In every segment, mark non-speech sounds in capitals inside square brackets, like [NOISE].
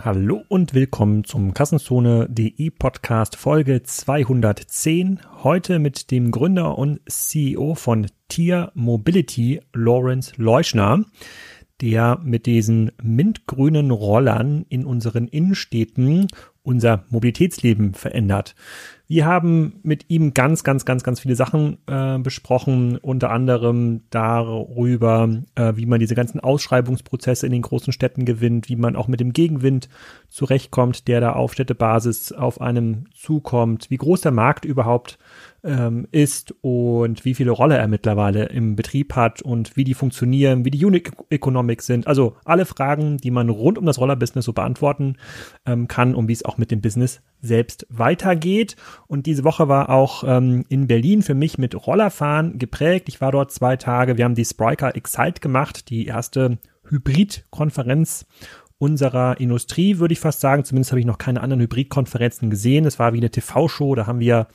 Hallo und willkommen zum Kassenzone.de Podcast Folge 210. Heute mit dem Gründer und CEO von Tier Mobility, Lawrence Leuschner, der mit diesen mintgrünen Rollern in unseren Innenstädten unser Mobilitätsleben verändert. Wir haben mit ihm ganz, ganz, ganz, ganz viele Sachen äh, besprochen, unter anderem darüber, äh, wie man diese ganzen Ausschreibungsprozesse in den großen Städten gewinnt, wie man auch mit dem Gegenwind zurechtkommt, der da auf Städtebasis auf einem zukommt, wie groß der Markt überhaupt ähm, ist und wie viele Rolle er mittlerweile im Betrieb hat und wie die funktionieren, wie die Unit Economics sind. Also alle Fragen, die man rund um das Rollerbusiness so beantworten ähm, kann und wie es auch mit dem Business selbst weitergeht. Und diese Woche war auch ähm, in Berlin für mich mit Rollerfahren geprägt. Ich war dort zwei Tage. Wir haben die Spriker Excite gemacht, die erste Hybrid-Konferenz unserer Industrie, würde ich fast sagen. Zumindest habe ich noch keine anderen Hybrid-Konferenzen gesehen. Es war wie eine TV-Show. Da haben wir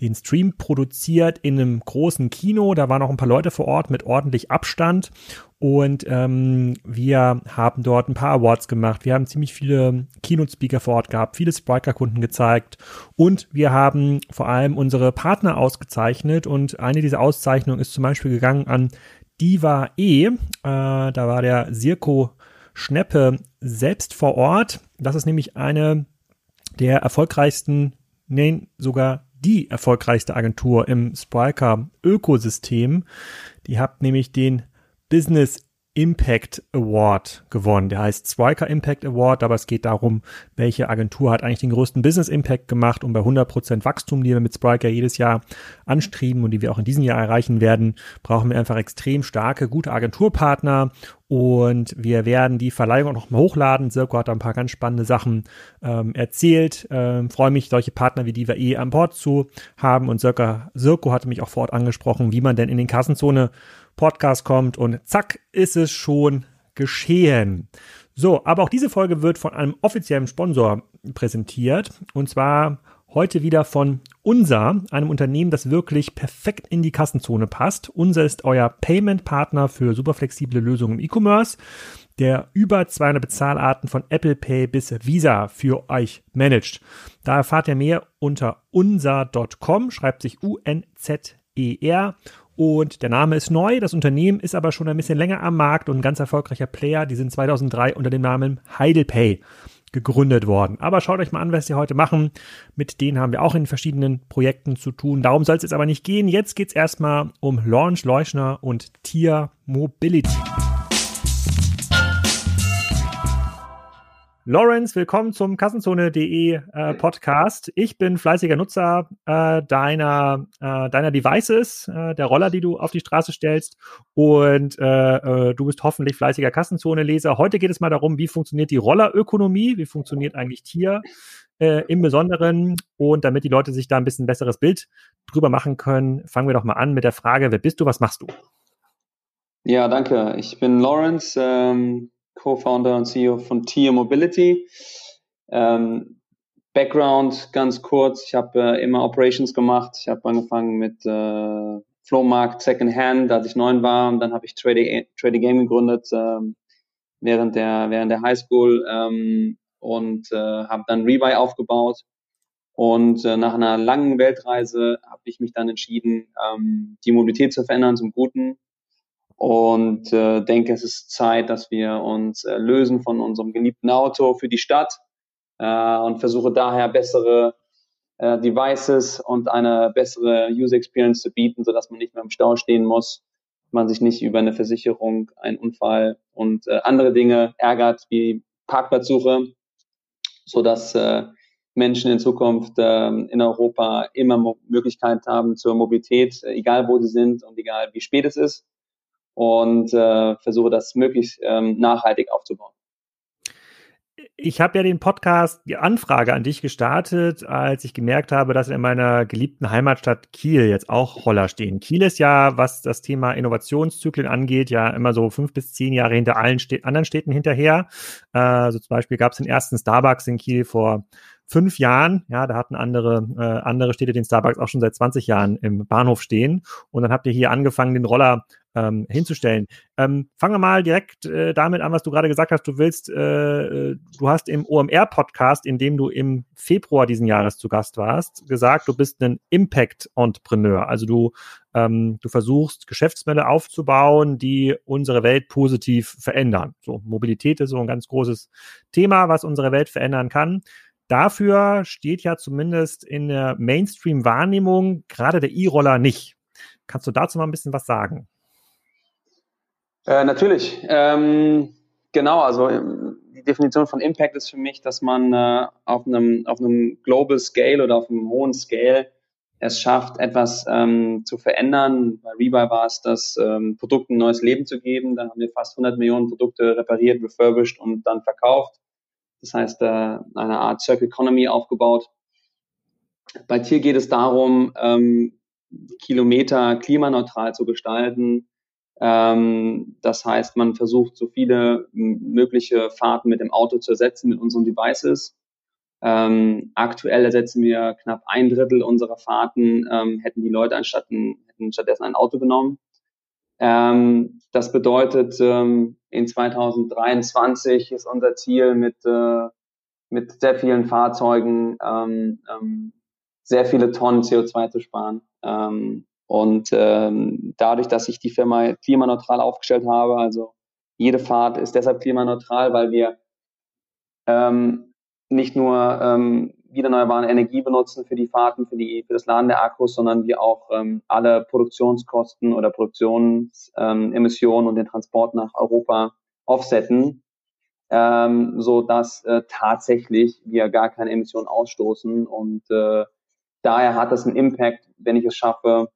den Stream produziert in einem großen Kino. Da waren auch ein paar Leute vor Ort mit ordentlich Abstand. Und ähm, wir haben dort ein paar Awards gemacht. Wir haben ziemlich viele Keynote-Speaker vor Ort gehabt, viele Spriker-Kunden gezeigt. Und wir haben vor allem unsere Partner ausgezeichnet. Und eine dieser Auszeichnungen ist zum Beispiel gegangen an Diva E. Äh, da war der Sirko Schneppe selbst vor Ort. Das ist nämlich eine der erfolgreichsten, nein, sogar die erfolgreichste Agentur im Spriker-Ökosystem. Die hat nämlich den Business Impact Award gewonnen. Der heißt Spriker Impact Award, aber es geht darum, welche Agentur hat eigentlich den größten Business Impact gemacht und bei 100% Wachstum, die wir mit Spriker jedes Jahr anstreben und die wir auch in diesem Jahr erreichen werden, brauchen wir einfach extrem starke, gute Agenturpartner und wir werden die Verleihung auch noch mal hochladen. Sirko hat da ein paar ganz spannende Sachen ähm, erzählt. Ähm, Freue mich, solche Partner wie Diva E an Bord zu haben und Sirko, Sirko hatte mich auch vor Ort angesprochen, wie man denn in den Kassenzone Podcast kommt und zack ist es schon geschehen. So, aber auch diese Folge wird von einem offiziellen Sponsor präsentiert und zwar heute wieder von Unser, einem Unternehmen, das wirklich perfekt in die Kassenzone passt. Unser ist euer Payment-Partner für super flexible Lösungen im E-Commerce, der über 200 Bezahlarten von Apple Pay bis Visa für euch managt. Da erfahrt ihr mehr unter unser.com, schreibt sich U-N-Z-E-R und der Name ist neu, das Unternehmen ist aber schon ein bisschen länger am Markt und ein ganz erfolgreicher Player. Die sind 2003 unter dem Namen Heidelpay gegründet worden. Aber schaut euch mal an, was sie heute machen. Mit denen haben wir auch in verschiedenen Projekten zu tun. Darum soll es jetzt aber nicht gehen. Jetzt geht es erstmal um Launch Leuschner und Tier Mobility. Lawrence, willkommen zum Kassenzone.de äh, Podcast. Ich bin fleißiger Nutzer äh, deiner, äh, deiner Devices, äh, der Roller, die du auf die Straße stellst. Und äh, äh, du bist hoffentlich fleißiger Kassenzone-Leser. Heute geht es mal darum, wie funktioniert die Rollerökonomie, wie funktioniert eigentlich Tier im Besonderen. Und damit die Leute sich da ein bisschen besseres Bild drüber machen können, fangen wir doch mal an mit der Frage, wer bist du, was machst du? Ja, danke. Ich bin Lawrence. Ähm Co-Founder und CEO von Tier Mobility. Ähm, Background ganz kurz, ich habe äh, immer Operations gemacht. Ich habe angefangen mit äh, Flohmarkt Second Hand, als ich neun war. Und dann habe ich Trading Game gegründet ähm, während der während der Highschool ähm, und äh, habe dann Rebuy aufgebaut. Und äh, nach einer langen Weltreise habe ich mich dann entschieden, ähm, die Mobilität zu verändern zum Guten und äh, denke, es ist Zeit, dass wir uns äh, lösen von unserem geliebten Auto für die Stadt äh, und versuche daher bessere äh, Devices und eine bessere User Experience zu bieten, sodass man nicht mehr im Stau stehen muss, man sich nicht über eine Versicherung, einen Unfall und äh, andere Dinge ärgert wie Parkplatzsuche, sodass äh, Menschen in Zukunft äh, in Europa immer Mo Möglichkeit haben zur Mobilität, egal wo sie sind und egal wie spät es ist und äh, versuche das möglichst ähm, nachhaltig aufzubauen. Ich habe ja den Podcast, die Anfrage an dich gestartet, als ich gemerkt habe, dass in meiner geliebten Heimatstadt Kiel jetzt auch Roller stehen. Kiel ist ja, was das Thema Innovationszyklen angeht, ja immer so fünf bis zehn Jahre hinter allen Städ anderen Städten hinterher. Äh, also zum Beispiel gab es den ersten Starbucks in Kiel vor fünf Jahren, ja, da hatten andere, äh, andere Städte den Starbucks auch schon seit 20 Jahren im Bahnhof stehen. Und dann habt ihr hier angefangen, den Roller ähm, hinzustellen. Ähm, fangen wir mal direkt äh, damit an, was du gerade gesagt hast. Du willst, äh, du hast im OMR-Podcast, in dem du im Februar diesen Jahres zu Gast warst, gesagt, du bist ein Impact-Entrepreneur. Also du, ähm, du versuchst, Geschäftsmodelle aufzubauen, die unsere Welt positiv verändern. So, Mobilität ist so ein ganz großes Thema, was unsere Welt verändern kann. Dafür steht ja zumindest in der Mainstream-Wahrnehmung gerade der E-Roller nicht. Kannst du dazu mal ein bisschen was sagen? Äh, natürlich. Ähm, genau, also ähm, die Definition von Impact ist für mich, dass man äh, auf, einem, auf einem Global Scale oder auf einem hohen Scale es schafft, etwas ähm, zu verändern. Bei Rebuy war es das, ähm, Produkten ein neues Leben zu geben. Da haben wir fast 100 Millionen Produkte repariert, refurbished und dann verkauft. Das heißt, äh, eine Art Circle Economy aufgebaut. Bei Tier geht es darum, ähm, Kilometer klimaneutral zu gestalten. Ähm, das heißt, man versucht, so viele mögliche Fahrten mit dem Auto zu ersetzen mit unseren Devices. Ähm, aktuell ersetzen wir knapp ein Drittel unserer Fahrten, ähm, hätten die Leute anstatt ein, hätten stattdessen ein Auto genommen. Ähm, das bedeutet, ähm, in 2023 ist unser Ziel mit, äh, mit sehr vielen Fahrzeugen ähm, ähm, sehr viele Tonnen CO2 zu sparen. Ähm, und ähm, dadurch, dass ich die Firma klimaneutral aufgestellt habe, also jede Fahrt ist deshalb klimaneutral, weil wir ähm, nicht nur ähm, wieder erneuerbare Energie benutzen für die Fahrten, für, die, für das Laden der Akkus, sondern wir auch ähm, alle Produktionskosten oder Produktionsemissionen ähm, und den Transport nach Europa offsetten, ähm, so dass äh, tatsächlich wir gar keine Emissionen ausstoßen. Und äh, daher hat das einen Impact, wenn ich es schaffe,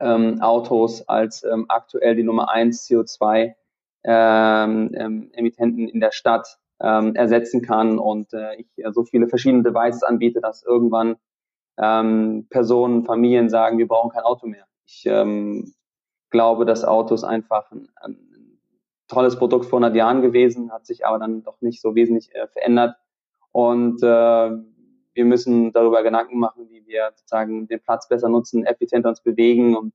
ähm, Autos als ähm, aktuell die Nummer eins CO2 ähm, ähm, in der Stadt ähm, ersetzen kann und äh, ich äh, so viele verschiedene Devices anbiete, dass irgendwann Personen, Familien sagen, wir brauchen kein Auto mehr. Ich glaube, dass Autos einfach ein, ein tolles Produkt vor 100 Jahren gewesen, hat sich aber dann doch nicht so wesentlich äh, verändert. Und äh, wir müssen darüber Gedanken machen, wie wir sozusagen den Platz besser nutzen, effizienter uns bewegen. Und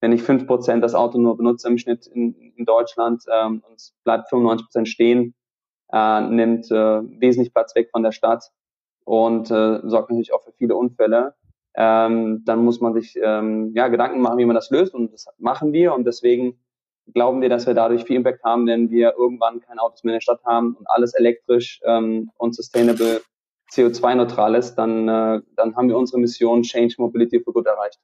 wenn ich fünf Prozent das Auto nur benutze im Schnitt in, in Deutschland ähm, und es bleibt 95 Prozent stehen, äh, nimmt äh, wesentlich Platz weg von der Stadt und äh, sorgt natürlich auch für viele Unfälle. Ähm, dann muss man sich ähm, ja, Gedanken machen, wie man das löst und das machen wir und deswegen glauben wir, dass wir dadurch viel Impact haben, wenn wir irgendwann kein Autos mehr in der Stadt haben und alles elektrisch ähm, und sustainable CO2-neutral ist, dann, äh, dann haben wir unsere Mission Change Mobility for Good erreicht.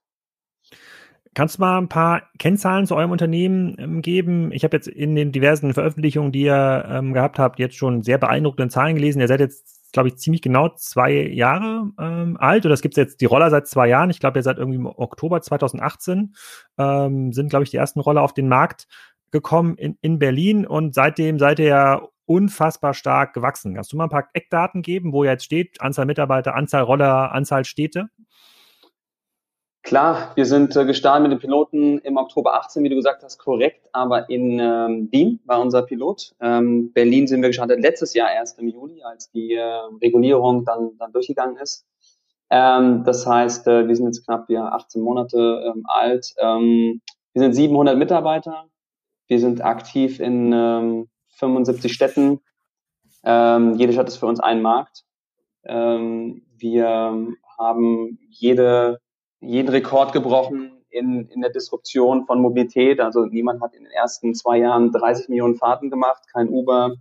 Kannst du mal ein paar Kennzahlen zu eurem Unternehmen ähm, geben? Ich habe jetzt in den diversen Veröffentlichungen, die ihr ähm, gehabt habt, jetzt schon sehr beeindruckende Zahlen gelesen. Ihr seid jetzt, glaube ich, ziemlich genau zwei Jahre ähm, alt oder es gibt jetzt die Roller seit zwei Jahren. Ich glaube, ihr seid irgendwie im Oktober 2018, ähm, sind, glaube ich, die ersten Roller auf den Markt gekommen in, in Berlin und seitdem seid ihr ja unfassbar stark gewachsen. Kannst du mal ein paar Eckdaten geben, wo jetzt steht, Anzahl Mitarbeiter, Anzahl Roller, Anzahl Städte? Klar, wir sind äh, gestartet mit den Piloten im Oktober 18, wie du gesagt hast, korrekt, aber in ähm, Wien war unser Pilot. Ähm, Berlin sind wir gestartet letztes Jahr erst im Juli, als die äh, Regulierung dann, dann durchgegangen ist. Ähm, das heißt, äh, wir sind jetzt knapp ja, 18 Monate ähm, alt. Ähm, wir sind 700 Mitarbeiter. Wir sind aktiv in 75 ähm, Städten. Ähm, jede Stadt ist für uns ein Markt. Ähm, wir haben jede jeden Rekord gebrochen in, in der Disruption von Mobilität. Also niemand hat in den ersten zwei Jahren 30 Millionen Fahrten gemacht, kein Uber,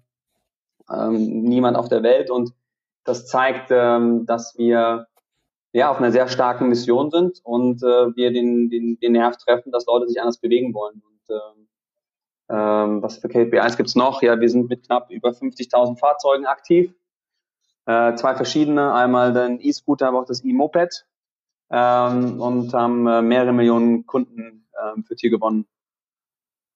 ähm, niemand auf der Welt. Und das zeigt, ähm, dass wir ja auf einer sehr starken Mission sind und äh, wir den, den, den Nerv treffen, dass Leute sich anders bewegen wollen. Und ähm, ähm, was für KPIs gibt's noch? Ja, wir sind mit knapp über 50.000 Fahrzeugen aktiv. Äh, zwei verschiedene, einmal den E-Scooter, aber auch das E-Moped ähm, und haben äh, mehrere Millionen Kunden ähm, für Tier gewonnen.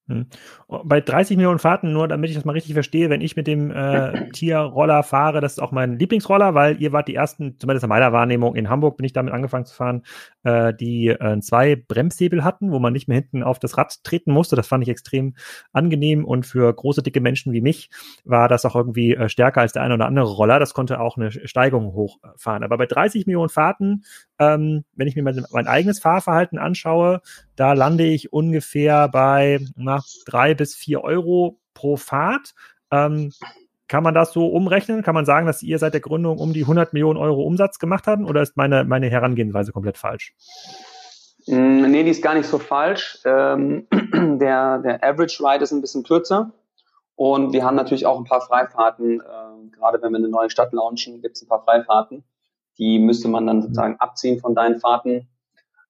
Hm. Bei 30 Millionen Fahrten, nur damit ich das mal richtig verstehe, wenn ich mit dem äh, [CLEARS THROAT] Tierroller fahre, das ist auch mein Lieblingsroller, weil ihr wart die ersten, zumindest in meiner Wahrnehmung, in Hamburg bin ich damit angefangen zu fahren, äh, die äh, zwei Bremshebel hatten, wo man nicht mehr hinten auf das Rad treten musste. Das fand ich extrem angenehm und für große, dicke Menschen wie mich war das auch irgendwie äh, stärker als der eine oder andere Roller. Das konnte auch eine Steigung hochfahren. Aber bei 30 Millionen Fahrten, ähm, wenn ich mir mein, mein eigenes Fahrverhalten anschaue, da lande ich ungefähr bei na, drei bis vier Euro pro Fahrt. Ähm, kann man das so umrechnen? Kann man sagen, dass ihr seit der Gründung um die 100 Millionen Euro Umsatz gemacht habt? Oder ist meine, meine Herangehensweise komplett falsch? Mm, nee, die ist gar nicht so falsch. Ähm, [CLEARS THROAT] der, der Average Ride ist ein bisschen kürzer. Und wir haben natürlich auch ein paar Freifahrten. Äh, gerade wenn wir eine neue Stadt launchen, gibt es ein paar Freifahrten. Die müsste man dann sozusagen abziehen von deinen Fahrten.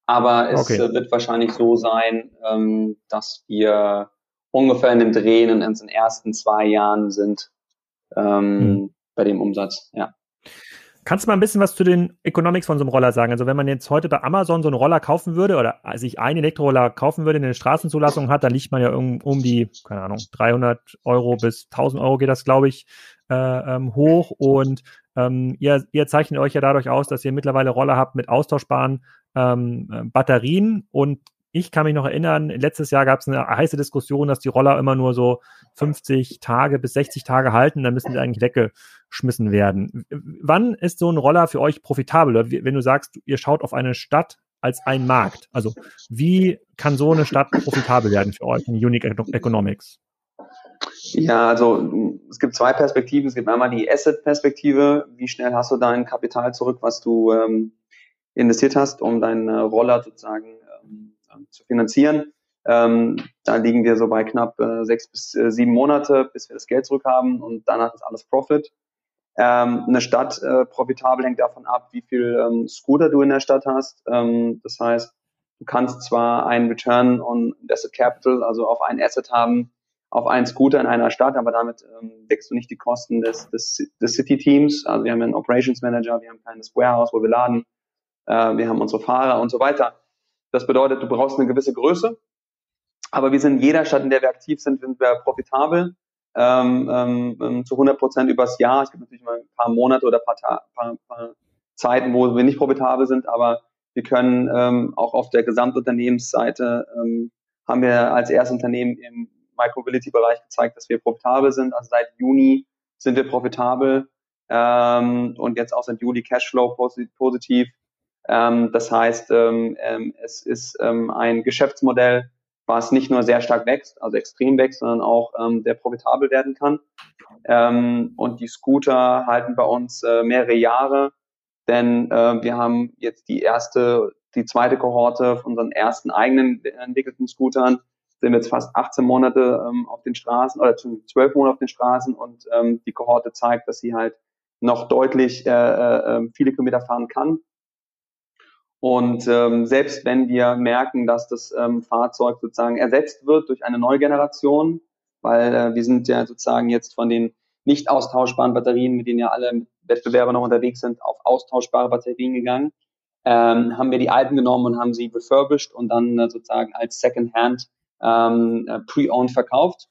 Aber es okay. Äh, wird wahrscheinlich so sein, ähm, dass wir ungefähr in dem Drehen in den ersten zwei Jahren sind ähm, mhm. bei dem Umsatz, ja. Kannst du mal ein bisschen was zu den Economics von so einem Roller sagen? Also wenn man jetzt heute bei Amazon so einen Roller kaufen würde oder sich einen Elektroroller kaufen würde, der eine Straßenzulassung hat, dann liegt man ja um, um die, keine Ahnung, 300 Euro bis 1000 Euro geht das, glaube ich, äh, ähm, hoch. Und ähm, ihr, ihr zeichnet euch ja dadurch aus, dass ihr mittlerweile Roller habt mit austauschbaren ähm, äh, Batterien und ich kann mich noch erinnern, letztes Jahr gab es eine heiße Diskussion, dass die Roller immer nur so 50 Tage bis 60 Tage halten, dann müssen sie eigentlich weggeschmissen werden. Wann ist so ein Roller für euch profitabel? Wenn du sagst, ihr schaut auf eine Stadt als ein Markt, also wie kann so eine Stadt profitabel werden für euch in Unique Economics? Ja, also es gibt zwei Perspektiven. Es gibt einmal die Asset-Perspektive. Wie schnell hast du dein Kapital zurück, was du ähm, investiert hast, um deinen äh, Roller sozusagen zu finanzieren. Ähm, da liegen wir so bei knapp äh, sechs bis äh, sieben Monate, bis wir das Geld zurückhaben und danach ist alles Profit. Ähm, eine Stadt äh, profitabel hängt davon ab, wie viel ähm, Scooter du in der Stadt hast. Ähm, das heißt, du kannst zwar einen Return on Invested Capital, also auf ein Asset haben, auf einen Scooter in einer Stadt, aber damit ähm, deckst du nicht die Kosten des, des, des City-Teams. Also wir haben einen Operations Manager, wir haben ein kleines Warehouse, wo wir laden, äh, wir haben unsere Fahrer und so weiter. Das bedeutet, du brauchst eine gewisse Größe. Aber wir sind in jeder Stadt, in der wir aktiv sind, sind wir profitabel. Ähm, ähm, zu 100 Prozent übers Jahr. Es gibt natürlich mal ein paar Monate oder paar, paar, paar Zeiten, wo wir nicht profitabel sind, aber wir können ähm, auch auf der Gesamtunternehmensseite ähm, haben wir als erstes Unternehmen im Micromobility-Bereich gezeigt, dass wir profitabel sind. Also seit Juni sind wir profitabel ähm, und jetzt auch seit Juli Cashflow positiv. Ähm, das heißt, ähm, ähm, es ist ein Geschäftsmodell, was nicht nur sehr stark wächst, also extrem wächst, sondern auch ähm, sehr profitabel werden kann. Ähm, und die Scooter halten bei uns äh, mehrere Jahre, denn äh, wir haben jetzt die erste, die zweite Kohorte von unseren ersten eigenen entwickelten Scootern, sind jetzt fast 18 Monate ähm, auf den Straßen oder 12 Monate auf den Straßen. Und die Kohorte zeigt, dass sie halt noch deutlich äh, äh, viele Kilometer fahren kann und ähm, selbst wenn wir merken, dass das ähm, Fahrzeug sozusagen ersetzt wird durch eine neue Generation, weil äh, wir sind ja sozusagen jetzt von den nicht austauschbaren Batterien, mit denen ja alle Wettbewerber noch unterwegs sind, auf austauschbare Batterien gegangen, ähm, haben wir die alten genommen und haben sie refurbished und dann äh, sozusagen als Second-Hand ähm, äh, pre-owned verkauft.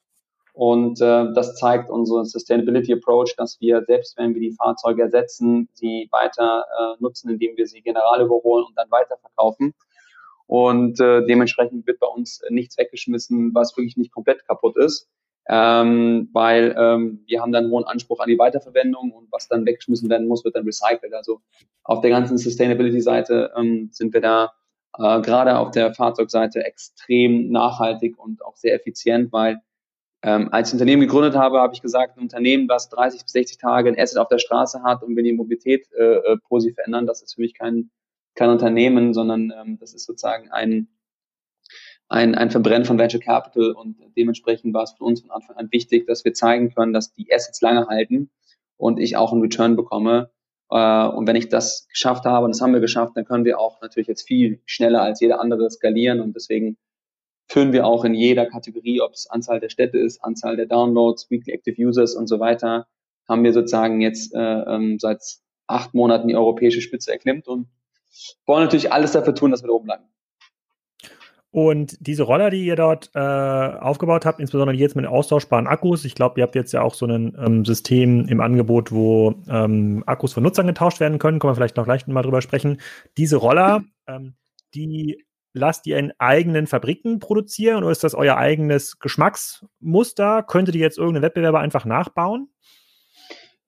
Und äh, das zeigt unsere Sustainability Approach, dass wir selbst wenn wir die Fahrzeuge ersetzen, sie weiter äh, nutzen, indem wir sie general überholen und dann weiterverkaufen. Und äh, dementsprechend wird bei uns nichts weggeschmissen, was wirklich nicht komplett kaputt ist. Ähm, weil ähm, wir haben dann einen hohen Anspruch an die Weiterverwendung und was dann weggeschmissen werden muss, wird dann recycelt. Also auf der ganzen Sustainability-Seite ähm, sind wir da äh, gerade auf der Fahrzeugseite extrem nachhaltig und auch sehr effizient, weil ähm, als ich Unternehmen gegründet habe, habe ich gesagt, ein Unternehmen, was 30 bis 60 Tage ein Asset auf der Straße hat und wir die Mobilität äh, äh, positiv verändern, das ist für mich kein, kein Unternehmen, sondern ähm, das ist sozusagen ein, ein, ein Verbrennen von Venture Capital und dementsprechend war es für uns von Anfang an wichtig, dass wir zeigen können, dass die Assets lange halten und ich auch einen Return bekomme. Äh, und wenn ich das geschafft habe, und das haben wir geschafft, dann können wir auch natürlich jetzt viel schneller als jeder andere skalieren und deswegen führen wir auch in jeder Kategorie, ob es Anzahl der Städte ist, Anzahl der Downloads, Weekly Active Users und so weiter, haben wir sozusagen jetzt äh, ähm, seit acht Monaten die europäische Spitze erklimmt und wollen natürlich alles dafür tun, dass wir da oben bleiben. Und diese Roller, die ihr dort äh, aufgebaut habt, insbesondere jetzt mit austauschbaren Akkus, ich glaube, ihr habt jetzt ja auch so ein ähm, System im Angebot, wo ähm, Akkus von Nutzern getauscht werden können, können wir vielleicht noch gleich mal drüber sprechen. Diese Roller, [CLEARS THROAT] ähm, die lasst ihr in eigenen Fabriken produzieren oder ist das euer eigenes Geschmacksmuster? Könntet ihr jetzt irgendeinen Wettbewerber einfach nachbauen?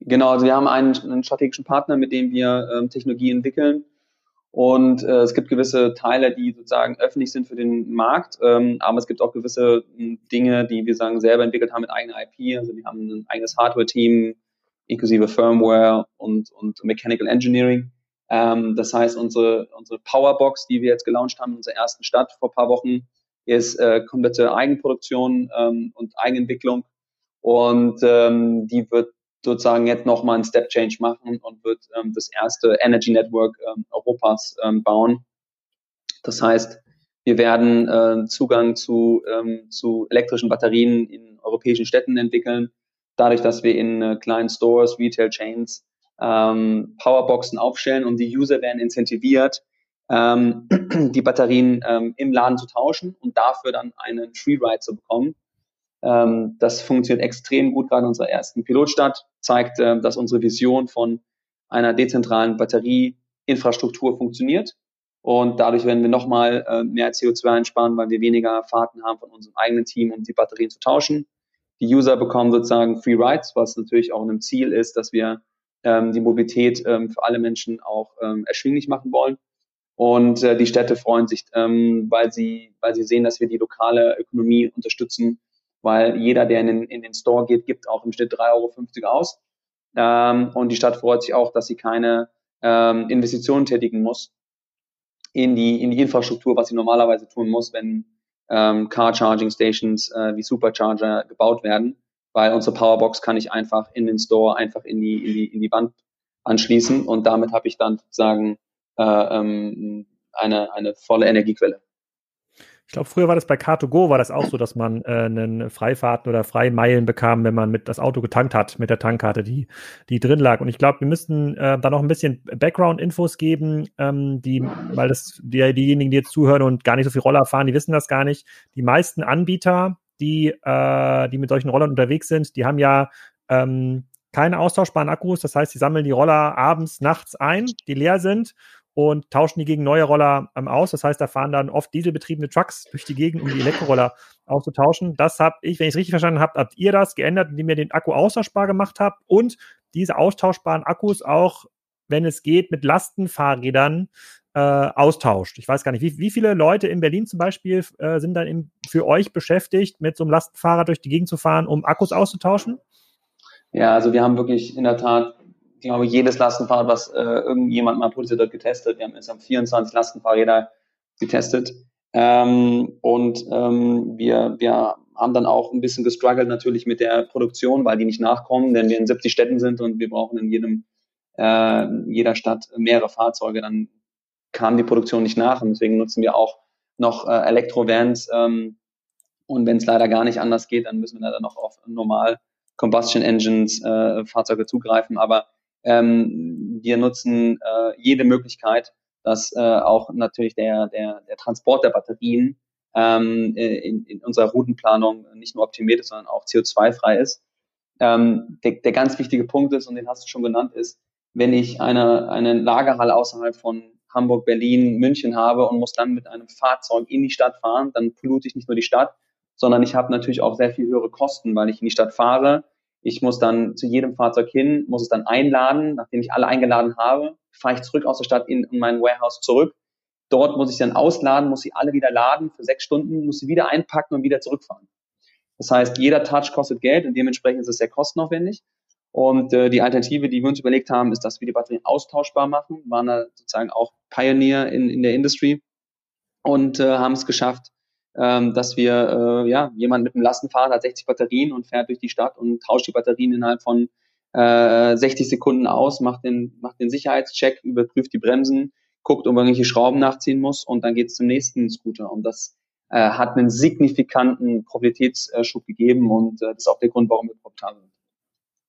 Genau, also wir haben einen, einen strategischen Partner, mit dem wir ähm, Technologie entwickeln. Und äh, es gibt gewisse Teile, die sozusagen öffentlich sind für den Markt, ähm, aber es gibt auch gewisse hm, Dinge, die wir sagen selber entwickelt haben mit eigener IP. Also wir haben ein eigenes Hardware-Team, inklusive Firmware und, und Mechanical Engineering. Ähm, das heißt, unsere, unsere Powerbox, die wir jetzt gelauncht haben in unserer ersten Stadt vor paar Wochen, ist äh, komplette Eigenproduktion ähm, und Eigenentwicklung. Und ähm, die wird sozusagen jetzt nochmal einen Step Change machen und wird ähm, das erste Energy Network ähm, Europas ähm, bauen. Das heißt, wir werden äh, Zugang zu, ähm, zu elektrischen Batterien in europäischen Städten entwickeln, dadurch, dass wir in äh, kleinen Stores, Retail Chains ähm, Powerboxen aufstellen und die User werden incentiviert, ähm, [CLEARS THROAT] die Batterien ähm, im Laden zu tauschen und dafür dann einen Freeride zu bekommen. Ähm, das funktioniert extrem gut gerade in unserer ersten Pilotstadt, zeigt, äh, dass unsere Vision von einer dezentralen Batterieinfrastruktur funktioniert. Und dadurch werden wir nochmal äh, mehr CO2 einsparen, weil wir weniger Fahrten haben von unserem eigenen Team, um die Batterien zu tauschen. Die User bekommen sozusagen Free Rides, was natürlich auch ein Ziel ist, dass wir die Mobilität ähm, für alle Menschen auch ähm, erschwinglich machen wollen. Und äh, die Städte freuen sich, ähm, weil, sie, weil sie sehen, dass wir die lokale Ökonomie unterstützen weil jeder, der in den, in den Store geht, gibt auch im Schnitt 3,50 Euro aus. Ähm, und die Stadt freut sich auch, dass sie keine ähm, Investitionen tätigen muss in die, in die Infrastruktur, was sie normalerweise tun muss, wenn ähm, Car Charging Stations äh, wie Supercharger gebaut werden, weil unsere Powerbox kann ich einfach in den Store einfach in die, in die, in die Wand anschließen und damit habe ich dann sozusagen äh, ähm, eine, eine volle Energiequelle. Ich glaube, früher war das bei Car2Go, war das auch so, dass man äh, einen Freifahrten oder Freimeilen bekam, wenn man mit das Auto getankt hat, mit der Tankkarte, die, die drin lag. Und ich glaube, wir müssten äh, da noch ein bisschen Background-Infos geben, ähm, die, weil das die, diejenigen, die jetzt zuhören und gar nicht so viel Roller fahren, die wissen das gar nicht. Die meisten Anbieter, die, äh, die mit solchen Rollern unterwegs sind, die haben ja ähm, keine austauschbaren Akkus. Das heißt, sie sammeln die Roller abends, nachts ein, die leer sind und tauschen die gegen neue Roller ähm, aus. Das heißt, da fahren dann oft dieselbetriebene Trucks durch die Gegend, um die Elektroroller auszutauschen. Das habe ich, wenn ich es richtig verstanden habe, habt ihr das geändert, indem ihr den Akku austauschbar gemacht habt und diese austauschbaren Akkus auch, wenn es geht, mit Lastenfahrrädern äh, austauscht. Ich weiß gar nicht, wie, wie viele Leute in Berlin zum Beispiel äh, sind dann im, für euch beschäftigt, mit so einem Lastenfahrrad durch die Gegend zu fahren, um Akkus auszutauschen? Ja, also wir haben wirklich in der Tat ich glaube, jedes Lastenfahrrad, was äh, irgendjemand mal produziert hat, getestet. Wir haben insgesamt 24 Lastenfahrräder getestet. Ähm, und ähm, wir, wir haben dann auch ein bisschen gestruggelt natürlich mit der Produktion, weil die nicht nachkommen, denn wir in 70 Städten sind und wir brauchen in jedem, äh, jeder Stadt mehrere Fahrzeuge. Dann kam die Produktion nicht nach und deswegen nutzen wir auch noch äh, Elektrovans. Ähm, und wenn es leider gar nicht anders geht, dann müssen wir leider noch auf normal Combustion Engines äh, Fahrzeuge zugreifen. Aber ähm, wir nutzen äh, jede Möglichkeit, dass äh, auch natürlich der, der, der Transport der Batterien ähm, in, in unserer Routenplanung nicht nur optimiert ist, sondern auch CO2-frei ist. Ähm, der, der ganz wichtige Punkt ist, und den hast du schon genannt, ist, wenn ich eine, eine Lagerhalle außerhalb von Hamburg, Berlin, München habe und muss dann mit einem Fahrzeug in die Stadt fahren, dann pollute ich nicht nur die Stadt, sondern ich habe natürlich auch sehr viel höhere Kosten, weil ich in die Stadt fahre, ich muss dann zu jedem Fahrzeug hin, muss es dann einladen. Nachdem ich alle eingeladen habe, fahre ich zurück aus der Stadt in, in mein Warehouse zurück. Dort muss ich dann ausladen, muss sie alle wieder laden für sechs Stunden, muss sie wieder einpacken und wieder zurückfahren. Das heißt, jeder Touch kostet Geld und dementsprechend ist es sehr kostenaufwendig. Und äh, die Alternative, die wir uns überlegt haben, ist, dass wir die Batterien austauschbar machen. Wir waren da sozusagen auch Pioneer in, in der Industry und äh, haben es geschafft, ähm, dass wir, äh, ja, jemand mit einem Lastenfahrrad hat 60 Batterien und fährt durch die Stadt und tauscht die Batterien innerhalb von äh, 60 Sekunden aus, macht den, macht den Sicherheitscheck, überprüft die Bremsen, guckt, ob er irgendwelche Schrauben nachziehen muss und dann geht es zum nächsten Scooter. Und das äh, hat einen signifikanten Profilitätsschub gegeben und äh, das ist auch der Grund, warum wir profitabel sind.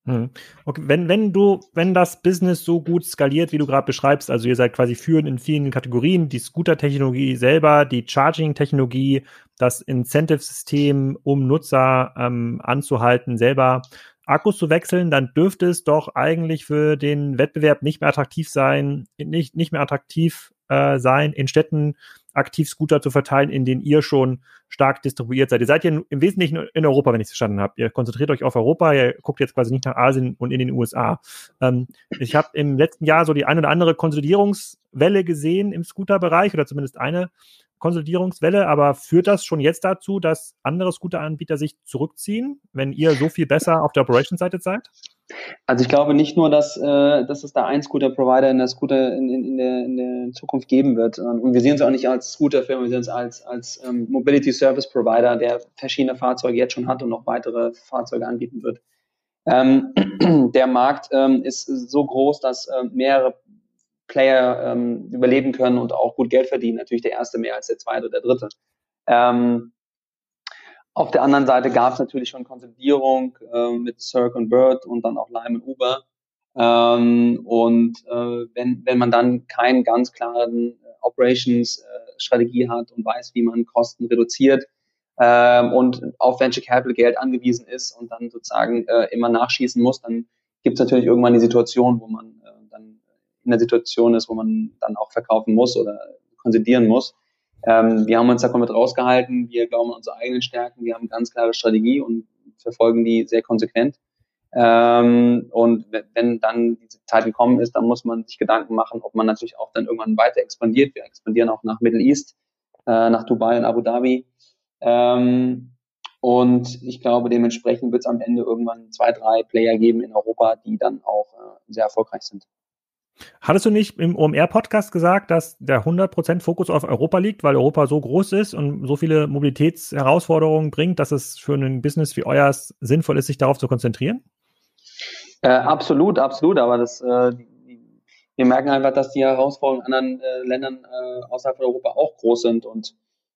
Hm. Okay, wenn, wenn du, wenn das Business so gut skaliert, wie du gerade beschreibst, also ihr seid quasi führend in vielen Kategorien, die Scooter-Technologie selber, die Charging-Technologie, das Incentive-System, um Nutzer ähm, anzuhalten, selber Akkus zu wechseln, dann dürfte es doch eigentlich für den Wettbewerb nicht mehr attraktiv sein, nicht, nicht mehr attraktiv äh, sein, in Städten aktiv Scooter zu verteilen, in denen ihr schon stark distribuiert seid. Ihr seid ja im Wesentlichen in Europa, wenn ich es verstanden habe. Ihr konzentriert euch auf Europa, ihr guckt jetzt quasi nicht nach Asien und in den USA. Ähm, ich habe im letzten Jahr so die ein oder andere Konsolidierungswelle gesehen im Scooter-Bereich oder zumindest eine Konsolidierungswelle, aber führt das schon jetzt dazu, dass andere Scooter-Anbieter sich zurückziehen, wenn ihr so viel besser auf der Operation-Seite seid? Also ich glaube nicht nur, dass, äh, dass es da einen Scooter-Provider in der Scooter in, in, in, der, in der Zukunft geben wird. Und wir sehen uns auch nicht als Scooter-Firma, wir sehen uns als, als ähm, Mobility Service Provider, der verschiedene Fahrzeuge jetzt schon hat und noch weitere Fahrzeuge anbieten wird. Ähm, [CLEARS THROAT] der Markt ähm, ist so groß, dass äh, mehrere Player ähm, überleben können und auch gut Geld verdienen. Natürlich der erste mehr als der zweite oder der dritte. Ähm, auf der anderen Seite gab es natürlich schon Konsolidierung äh, mit Cirque und Bird und dann auch Lime und Uber. Ähm, und äh, wenn, wenn man dann keinen ganz klaren äh, Operations-Strategie äh, hat und weiß, wie man Kosten reduziert ähm, und auf Venture Capital Geld angewiesen ist und dann sozusagen äh, immer nachschießen muss, dann gibt es natürlich irgendwann die Situation, wo man äh, dann in der Situation ist, wo man dann auch verkaufen muss oder konsolidieren muss. Ähm, wir haben uns da komplett rausgehalten. Wir glauben an unsere eigenen Stärken. Wir haben eine ganz klare Strategie und verfolgen die sehr konsequent. Ähm, und wenn dann diese Zeit gekommen ist, dann muss man sich Gedanken machen, ob man natürlich auch dann irgendwann weiter expandiert. Wir expandieren auch nach Middle East, äh, nach Dubai und Abu Dhabi. Ähm, und ich glaube, dementsprechend wird es am Ende irgendwann zwei, drei Player geben in Europa, die dann auch äh, sehr erfolgreich sind. Hattest du nicht im OMR-Podcast gesagt, dass der 100% Fokus auf Europa liegt, weil Europa so groß ist und so viele Mobilitätsherausforderungen bringt, dass es für ein Business wie euers sinnvoll ist, sich darauf zu konzentrieren? Äh, absolut, absolut. Aber das, äh, wir merken einfach, dass die Herausforderungen in anderen äh, Ländern äh, außerhalb von Europa auch groß sind. Und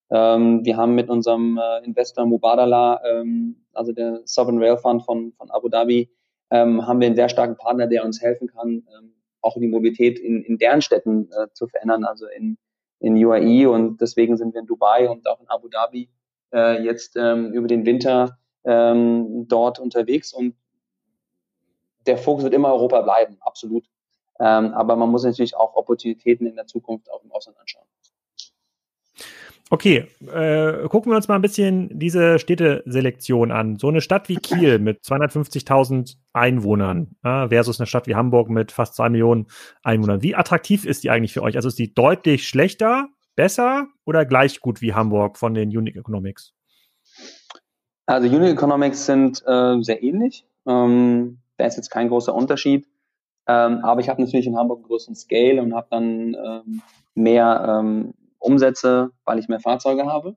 ähm, wir haben mit unserem äh, Investor Mubadala, ähm, also der Sovereign Rail Fund von, von Abu Dhabi, ähm, haben wir einen sehr starken Partner, der uns helfen kann, ähm, auch die Mobilität in, in deren Städten äh, zu verändern, also in, in UAE und deswegen sind wir in Dubai und auch in Abu Dhabi äh, jetzt ähm, über den Winter ähm, dort unterwegs und der Fokus wird immer Europa bleiben, absolut. Ähm, aber man muss natürlich auch Opportunitäten in der Zukunft auch im Ausland anschauen. Okay, äh, gucken wir uns mal ein bisschen diese Städteselektion an. So eine Stadt wie Kiel [CLEARS THROAT] mit 250.000 Einwohnern äh, versus eine Stadt wie Hamburg mit fast zwei Millionen Einwohnern. Wie attraktiv ist die eigentlich für euch? Also ist die deutlich schlechter, besser oder gleich gut wie Hamburg von den Unique Economics? Also Unique Economics sind äh, sehr ähnlich. Ähm, da ist jetzt kein großer Unterschied. Ähm, aber ich habe natürlich in Hamburg einen größeren Scale und habe dann ähm, mehr ähm, Umsätze, weil ich mehr Fahrzeuge habe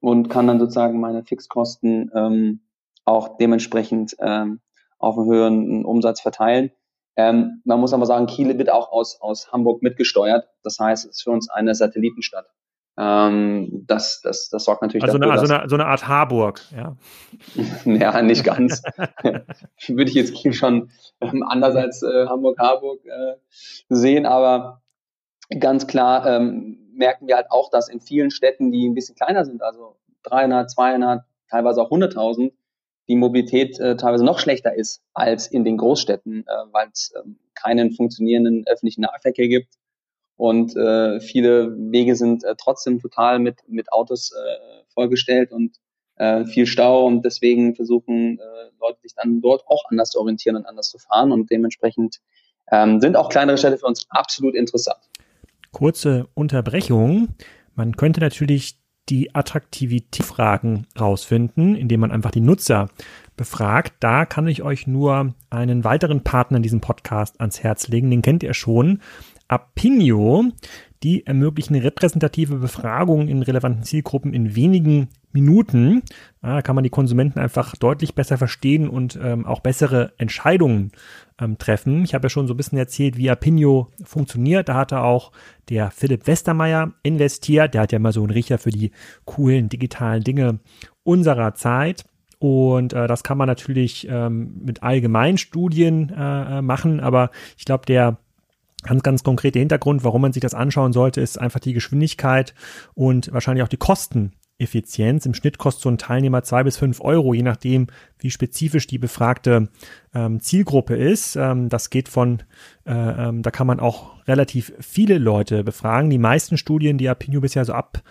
und kann dann sozusagen meine Fixkosten ähm, auch dementsprechend ähm, auf einen höheren Umsatz verteilen. Ähm, man muss aber sagen, Kiel wird auch aus, aus Hamburg mitgesteuert. Das heißt, es ist für uns eine Satellitenstadt. Ähm, das, das, das sorgt natürlich also dafür, eine, also eine, so eine Art Harburg, ja. [LAUGHS] ja, nicht ganz. [LAUGHS] [LAUGHS] Würde ich jetzt Kiel schon ähm, anders als äh, Hamburg-Harburg äh, sehen, aber ganz klar ähm, merken wir halt auch, dass in vielen Städten, die ein bisschen kleiner sind, also 300, 200, teilweise auch 100.000, die Mobilität äh, teilweise noch schlechter ist als in den Großstädten, äh, weil es ähm, keinen funktionierenden öffentlichen Nahverkehr gibt. Und äh, viele Wege sind äh, trotzdem total mit, mit Autos äh, vollgestellt und äh, viel Stau. Und deswegen versuchen äh, Leute sich dann dort auch anders zu orientieren und anders zu fahren. Und dementsprechend ähm, sind auch kleinere Städte für uns absolut interessant. Kurze Unterbrechung. Man könnte natürlich die Attraktivitätsfragen rausfinden, indem man einfach die Nutzer befragt. Da kann ich euch nur einen weiteren Partner in diesem Podcast ans Herz legen. Den kennt ihr schon. Apinio. Die ermöglichen repräsentative Befragungen in relevanten Zielgruppen in wenigen Minuten. Da kann man die Konsumenten einfach deutlich besser verstehen und ähm, auch bessere Entscheidungen ähm, treffen. Ich habe ja schon so ein bisschen erzählt, wie Apinio funktioniert. Da hatte auch der Philipp Westermeier investiert. Der hat ja mal so einen Riecher für die coolen digitalen Dinge unserer Zeit. Und äh, das kann man natürlich ähm, mit Allgemeinstudien äh, äh machen, aber ich glaube, der ganz, ganz konkrete Hintergrund, warum man sich das anschauen sollte, ist einfach die Geschwindigkeit und wahrscheinlich auch die Kosten Effizienz. Im Schnitt kostet so ein Teilnehmer zwei bis fünf Euro, je nachdem, wie spezifisch die befragte ähm, Zielgruppe ist. Ähm, das geht von, äh, ähm, da kann man auch relativ viele Leute befragen. Die meisten Studien, die Apinio bisher so ab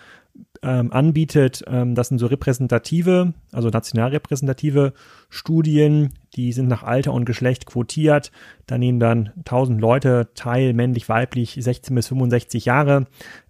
ähm, anbietet, ähm, das sind so repräsentative, also national repräsentative Studien, die sind nach Alter und Geschlecht quotiert. Da nehmen dann 1000 Leute teil, männlich, weiblich, 16 bis 65 Jahre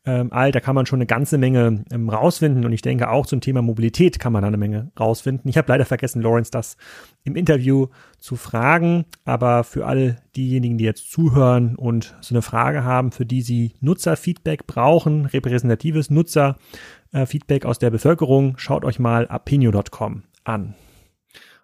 ähm, alt. Da kann man schon eine ganze Menge ähm, rausfinden. Und ich denke auch zum Thema Mobilität kann man da eine Menge rausfinden. Ich habe leider vergessen, Lawrence das im Interview zu fragen. Aber für all diejenigen, die jetzt zuhören und so eine Frage haben, für die sie Nutzerfeedback brauchen, repräsentatives Nutzerfeedback aus der Bevölkerung, schaut euch mal apinio.com an.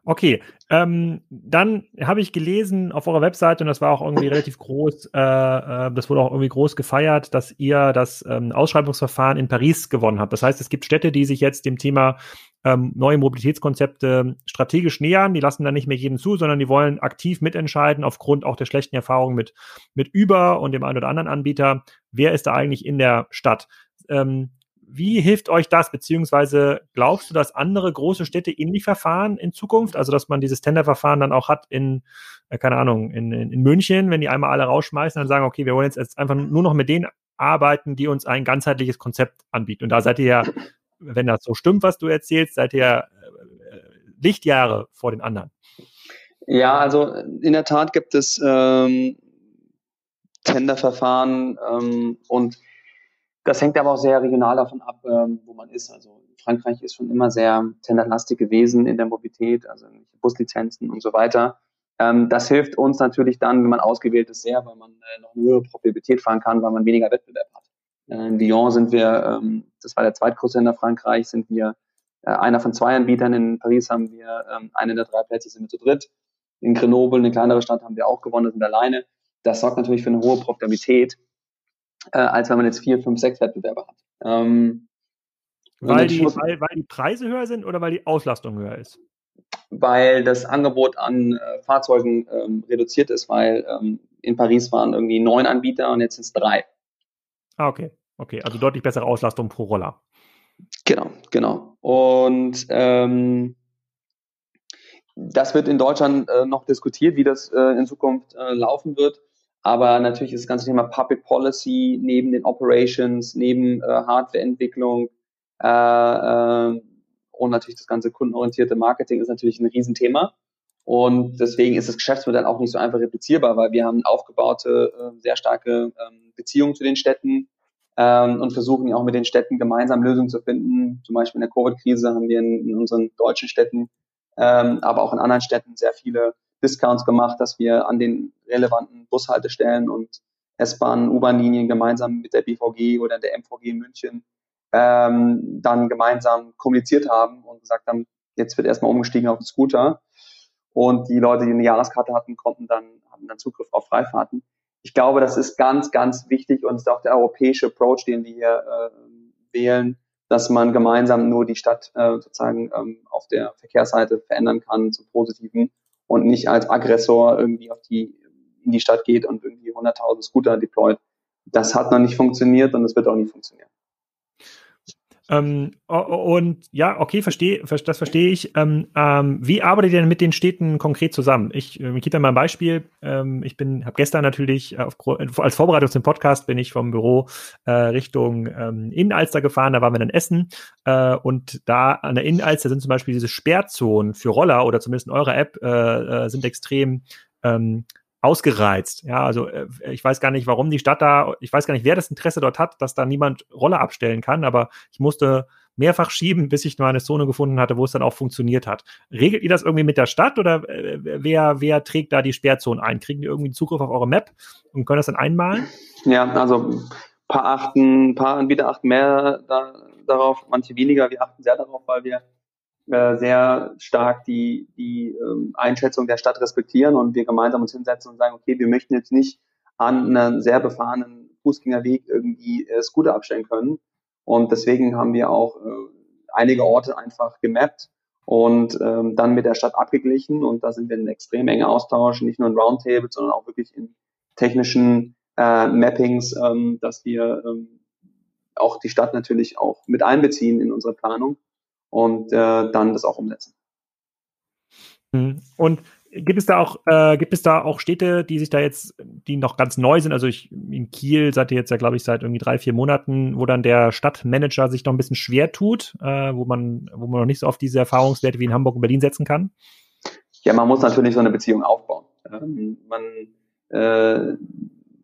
Okay, ähm, dann habe ich gelesen auf eurer Webseite, und das war auch irgendwie relativ groß, äh, äh, das wurde auch irgendwie groß gefeiert, dass ihr das ähm, Ausschreibungsverfahren in Paris gewonnen habt. Das heißt, es gibt Städte, die sich jetzt dem Thema ähm, neue Mobilitätskonzepte strategisch nähern. Die lassen da nicht mehr jeden zu, sondern die wollen aktiv mitentscheiden, aufgrund auch der schlechten Erfahrungen mit, mit Uber und dem einen oder anderen Anbieter. Wer ist da eigentlich in der Stadt? Ähm, wie hilft euch das? Beziehungsweise glaubst du, dass andere große Städte ähnlich verfahren in Zukunft? Also, dass man dieses Tenderverfahren dann auch hat in, äh, keine Ahnung, in, in, München, wenn die einmal alle rausschmeißen, dann sagen, okay, wir wollen jetzt einfach nur noch mit denen arbeiten, die uns ein ganzheitliches Konzept anbieten. Und da seid ihr ja, wenn das so stimmt, was du erzählst, seid ihr ja äh, Lichtjahre vor den anderen. Ja, also in der Tat gibt es ähm, Tenderverfahren ähm, und das hängt aber auch sehr regional davon ab, ähm, wo man ist. Also Frankreich ist schon immer sehr tenderlastig gewesen in der Mobilität, also Buslizenzen und so weiter. Ähm, das hilft uns natürlich dann, wenn man ausgewählt ist, sehr, weil man äh, noch eine höhere Profitabilität fahren kann, weil man weniger Wettbewerb hat. Äh, in Lyon sind wir, ähm, das war der zweitgrößte Länder Frankreich, sind wir äh, einer von zwei Anbietern. In Paris haben wir ähm, einen der drei Plätze, sind wir zu dritt. In Grenoble, eine kleinere Stadt, haben wir auch gewonnen, sind alleine. Das sorgt natürlich für eine hohe Profitabilität äh, als wenn man jetzt vier, fünf, sechs Wettbewerber hat. Ähm, weil, die, weil, weil die Preise höher sind oder weil die Auslastung höher ist? Weil das Angebot an äh, Fahrzeugen ähm, reduziert ist, weil ähm, in Paris waren irgendwie neun Anbieter und jetzt sind es drei. Ah, okay. Okay, also deutlich bessere Auslastung pro Roller. Genau, genau. Und ähm, das wird in Deutschland äh, noch diskutiert, wie das äh, in Zukunft äh, laufen wird. Aber natürlich ist das ganze Thema Public Policy neben den Operations, neben äh, Hardwareentwicklung äh, äh, und natürlich das ganze kundenorientierte Marketing ist natürlich ein Riesenthema. Und deswegen ist das Geschäftsmodell auch nicht so einfach replizierbar, weil wir haben aufgebaute, äh, sehr starke ähm, Beziehungen zu den Städten ähm, und versuchen ja auch mit den Städten gemeinsam Lösungen zu finden. Zum Beispiel in der Covid-Krise haben wir in, in unseren deutschen Städten, ähm, aber auch in anderen Städten sehr viele Discounts gemacht, dass wir an den relevanten Bushaltestellen und S-Bahn, U-Bahn-Linien gemeinsam mit der BVG oder der MVG in München ähm, dann gemeinsam kommuniziert haben und gesagt haben, jetzt wird erstmal umgestiegen auf den Scooter. Und die Leute, die eine Jahreskarte hatten, konnten dann, hatten dann Zugriff auf Freifahrten. Ich glaube, das ist ganz, ganz wichtig und ist auch der europäische Approach, den wir hier äh, wählen, dass man gemeinsam nur die Stadt äh, sozusagen ähm, auf der Verkehrsseite verändern kann zum Positiven und nicht als Aggressor irgendwie auf die, in die Stadt geht und irgendwie 100.000 Scooter deployt. Das hat noch nicht funktioniert und es wird auch nie funktionieren. Ähm, und ja, okay, verstehe, das verstehe ich. Ähm, ähm, wie arbeitet ihr denn mit den Städten konkret zusammen? Ich, äh, ich gebe dir mal ein Beispiel. Ähm, ich bin, habe gestern natürlich auf, als Vorbereitung zum Podcast bin ich vom Büro äh, Richtung ähm, Innenalster gefahren. Da waren wir dann essen äh, und da an der Innenalster sind zum Beispiel diese Sperrzonen für Roller oder zumindest in eurer App äh, äh sind extrem ähm, ausgereizt. Ja, also äh, ich weiß gar nicht, warum die Stadt da, ich weiß gar nicht, wer das Interesse dort hat, dass da niemand Roller abstellen kann, aber ich musste mehrfach schieben, bis ich mal eine Zone gefunden hatte, wo es dann auch funktioniert hat. Regelt ihr das irgendwie mit der Stadt oder äh, wer, wer trägt da die Sperrzonen ein? Kriegen die irgendwie Zugriff auf eure Map und können das dann einmalen? Ja, also paar achten, paar Anbieter achten mehr da, darauf, manche weniger. Wir achten sehr darauf, weil wir äh, sehr stark die, die ähm, Einschätzung der Stadt respektieren und wir gemeinsam uns hinsetzen und sagen, okay, wir möchten jetzt nicht an einem sehr befahrenen Fußgängerweg irgendwie äh, Scooter abstellen können. Und deswegen haben wir auch äh, einige Orte einfach gemappt und ähm, dann mit der Stadt abgeglichen. Und da sind wir in extrem enger Austausch, nicht nur in Roundtables, sondern auch wirklich in technischen äh, Mappings, ähm, dass wir ähm, auch die Stadt natürlich auch mit einbeziehen in unsere Planung und äh, dann das auch umsetzen. Mhm. Und Gibt es da auch, äh, gibt es da auch Städte, die sich da jetzt, die noch ganz neu sind? Also ich, in Kiel seid ihr jetzt ja, glaube ich, seit irgendwie drei, vier Monaten, wo dann der Stadtmanager sich noch ein bisschen schwer tut, äh, wo man, wo man noch nicht so auf diese Erfahrungswerte wie in Hamburg und Berlin setzen kann? Ja, man muss natürlich so eine Beziehung aufbauen. Ähm, man, äh,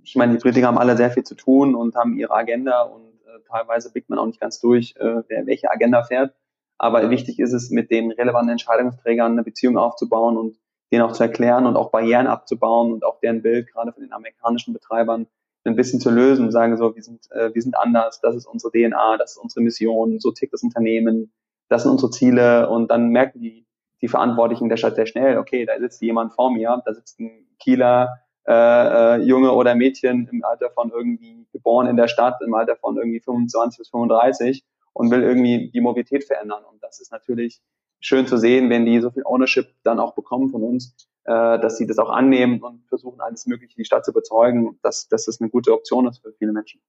ich meine, die Politiker haben alle sehr viel zu tun und haben ihre Agenda und äh, teilweise blickt man auch nicht ganz durch, äh, wer welche Agenda fährt. Aber wichtig ist es, mit den relevanten Entscheidungsträgern eine Beziehung aufzubauen und denen auch zu erklären und auch Barrieren abzubauen und auch deren Bild gerade von den amerikanischen Betreibern ein bisschen zu lösen und sagen so, wir sind, äh, wir sind anders, das ist unsere DNA, das ist unsere Mission, so tickt das Unternehmen, das sind unsere Ziele. Und dann merken die, die Verantwortlichen der Stadt sehr schnell, okay, da sitzt jemand vor mir, da sitzt ein Kieler äh, äh, Junge oder Mädchen im Alter von irgendwie geboren in der Stadt, im Alter von irgendwie 25 bis 35 und will irgendwie die Mobilität verändern. Und das ist natürlich schön zu sehen, wenn die so viel Ownership dann auch bekommen von uns, äh, dass sie das auch annehmen und versuchen, alles Mögliche die Stadt zu überzeugen, dass, dass das eine gute Option ist für viele Menschen.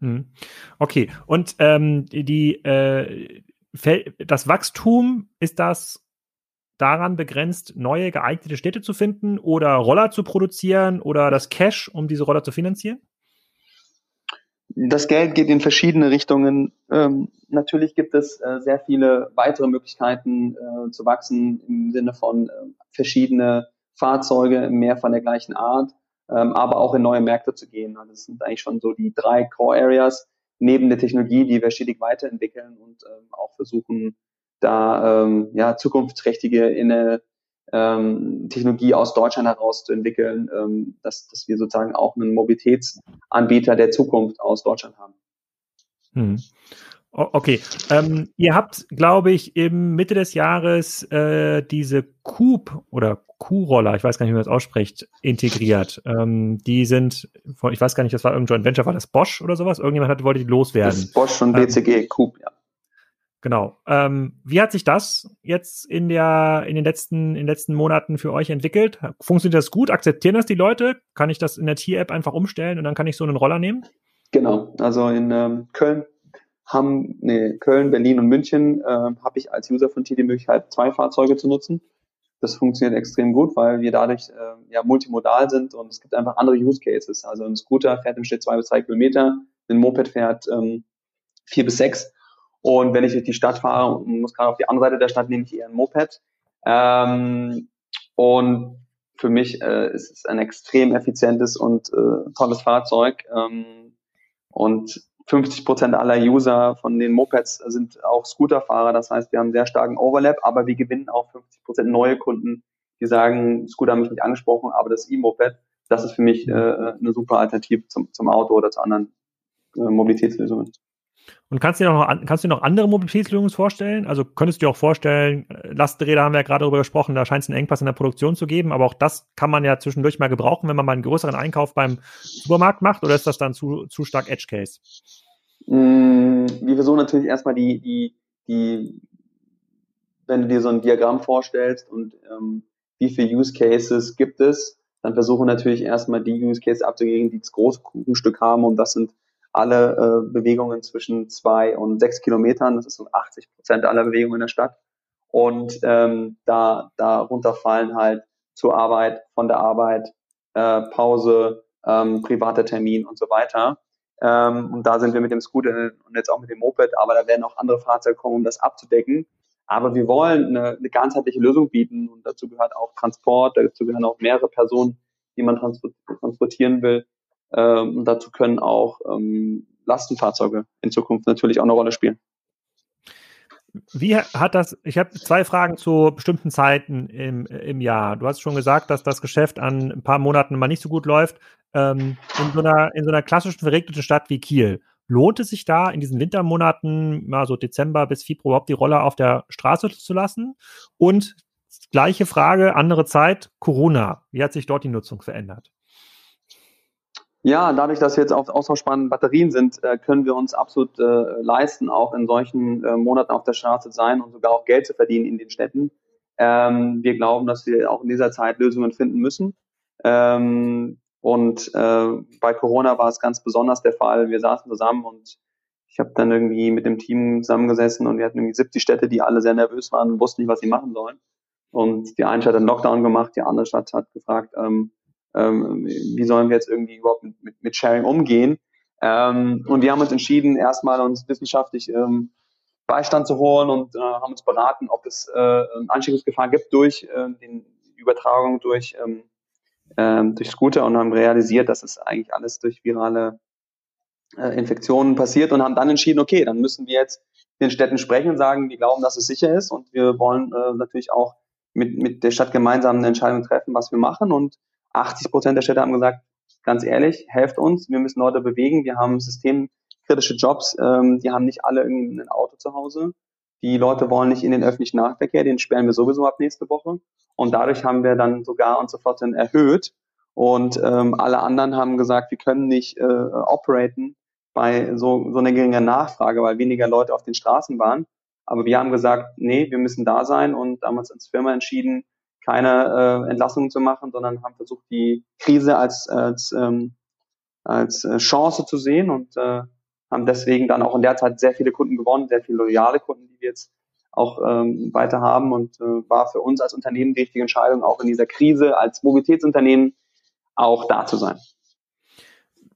Hm. Okay, und ähm, die, äh, das Wachstum, ist das daran begrenzt, neue geeignete Städte zu finden oder Roller zu produzieren oder das Cash, um diese Roller zu finanzieren? Das Geld geht in verschiedene Richtungen. Ähm, natürlich gibt es äh, sehr viele weitere Möglichkeiten äh, zu wachsen im Sinne von äh, verschiedene Fahrzeuge, mehr von der gleichen Art, ähm, aber auch in neue Märkte zu gehen. Also das sind eigentlich schon so die drei Core Areas neben der Technologie, die wir stetig weiterentwickeln und ähm, auch versuchen, da ähm, ja, zukunftsträchtige in eine ähm, Technologie aus Deutschland heraus zu entwickeln, ähm, dass, dass wir sozusagen auch einen Mobilitätsanbieter der Zukunft aus Deutschland haben. Hm. Okay. Ähm, ihr habt, glaube ich, im Mitte des Jahres äh, diese Coop oder Q-Roller, ich weiß gar nicht, wie man das ausspricht, integriert. Ähm, die sind, ich weiß gar nicht, das war irgendein Joint Venture, war das Bosch oder sowas? Irgendjemand hat, wollte die loswerden. Das ist Bosch und BCG, ähm, Coop, ja. Genau. Ähm, wie hat sich das jetzt in der in den letzten in den letzten Monaten für euch entwickelt? Funktioniert das gut? Akzeptieren das die Leute? Kann ich das in der Tier-App einfach umstellen und dann kann ich so einen Roller nehmen? Genau. Also in ähm, Köln haben nee, Köln, Berlin und München äh, habe ich als User von Tier die Möglichkeit, zwei Fahrzeuge zu nutzen. Das funktioniert extrem gut, weil wir dadurch äh, ja multimodal sind und es gibt einfach andere Use Cases. Also ein Scooter fährt im Schnitt zwei bis drei Kilometer, ein Moped fährt ähm, vier bis sechs und wenn ich durch die Stadt fahre und muss gerade auf die andere Seite der Stadt, nehme ich eher ein Moped. Ähm, und für mich äh, ist es ein extrem effizientes und äh, tolles Fahrzeug. Ähm, und 50 Prozent aller User von den Mopeds sind auch Scooterfahrer. Das heißt, wir haben sehr starken Overlap, aber wir gewinnen auch 50 Prozent neue Kunden, die sagen, Scooter haben mich nicht angesprochen, aber das E-Moped, das ist für mich äh, eine super Alternative zum, zum Auto oder zu anderen äh, Mobilitätslösungen. Und kannst du dir noch, kannst du noch andere Mobilitätslösungen vorstellen? Also könntest du dir auch vorstellen, äh, Lastenräder haben wir ja gerade darüber gesprochen, da scheint es einen Engpass in der Produktion zu geben, aber auch das kann man ja zwischendurch mal gebrauchen, wenn man mal einen größeren Einkauf beim Supermarkt macht, oder ist das dann zu, zu stark Edge Case? Mm, wir versuchen natürlich erstmal die, die, die, wenn du dir so ein Diagramm vorstellst und ähm, wie viele Use Cases gibt es, dann versuchen natürlich erstmal die Use Cases abzugeben, die das große Kuchenstück haben und das sind alle äh, Bewegungen zwischen zwei und sechs Kilometern. Das ist so 80 Prozent aller Bewegungen in der Stadt. Und ähm, da darunter fallen halt zur Arbeit, von der Arbeit, äh, Pause, ähm, privater Termin und so weiter. Ähm, und da sind wir mit dem Scooter und jetzt auch mit dem Moped, aber da werden auch andere Fahrzeuge kommen, um das abzudecken. Aber wir wollen eine, eine ganzheitliche Lösung bieten und dazu gehört auch Transport, dazu gehören auch mehrere Personen, die man transportieren will. Ähm, dazu können auch ähm, Lastenfahrzeuge in Zukunft natürlich auch eine Rolle spielen. Wie hat das, ich habe zwei Fragen zu bestimmten Zeiten im, im Jahr. Du hast schon gesagt, dass das Geschäft an ein paar Monaten mal nicht so gut läuft. Ähm, in, so einer, in so einer klassischen verregneten Stadt wie Kiel, lohnt es sich da in diesen Wintermonaten, mal so Dezember bis Februar, überhaupt die Roller auf der Straße zu lassen? Und gleiche Frage, andere Zeit, Corona. Wie hat sich dort die Nutzung verändert? Ja, dadurch, dass wir jetzt auf austauschbaren Batterien sind, äh, können wir uns absolut äh, leisten, auch in solchen äh, Monaten auf der Straße zu sein und sogar auch Geld zu verdienen in den Städten. Ähm, wir glauben, dass wir auch in dieser Zeit Lösungen finden müssen. Ähm, und bei Corona war es ganz besonders der Fall. Wir saßen zusammen und ich habe dann irgendwie mit dem Team zusammengesessen und wir hatten irgendwie 70 Städte, die alle sehr nervös waren und wussten nicht, was sie machen sollen. Und die eine Stadt hat einen Lockdown gemacht, die andere Stadt hat gefragt, ähm, ähm, wie sollen wir jetzt irgendwie überhaupt mit, mit, mit Sharing umgehen. Ähm, und wir haben uns entschieden, erstmal uns wissenschaftlich ähm, Beistand zu holen und äh, haben uns beraten, ob es äh, eine gibt durch äh, den Übertragung durch, ähm, ähm, durch Scooter und haben realisiert, dass es eigentlich alles durch virale äh, Infektionen passiert und haben dann entschieden, okay, dann müssen wir jetzt den Städten sprechen und sagen, wir glauben, dass es sicher ist und wir wollen äh, natürlich auch mit, mit der Stadt gemeinsam eine Entscheidung treffen, was wir machen. Und 80 Prozent der Städte haben gesagt, ganz ehrlich, helft uns, wir müssen Leute bewegen, wir haben systemkritische Jobs, ähm, die haben nicht alle irgendwie ein Auto zu Hause. Die Leute wollen nicht in den öffentlichen Nahverkehr, den sperren wir sowieso ab nächste Woche. Und dadurch haben wir dann sogar unsere Flotte erhöht. Und ähm, alle anderen haben gesagt, wir können nicht äh, operaten bei so, so einer geringen Nachfrage, weil weniger Leute auf den Straßen waren. Aber wir haben gesagt, nee, wir müssen da sein und damals als Firma entschieden, keine äh, Entlassungen zu machen, sondern haben versucht, die Krise als, als, ähm, als äh, Chance zu sehen und äh, haben deswegen dann auch in der Zeit sehr viele Kunden gewonnen, sehr viele loyale Kunden, die wir jetzt auch ähm, weiter haben und äh, war für uns als Unternehmen die richtige Entscheidung, auch in dieser Krise als Mobilitätsunternehmen auch da zu sein.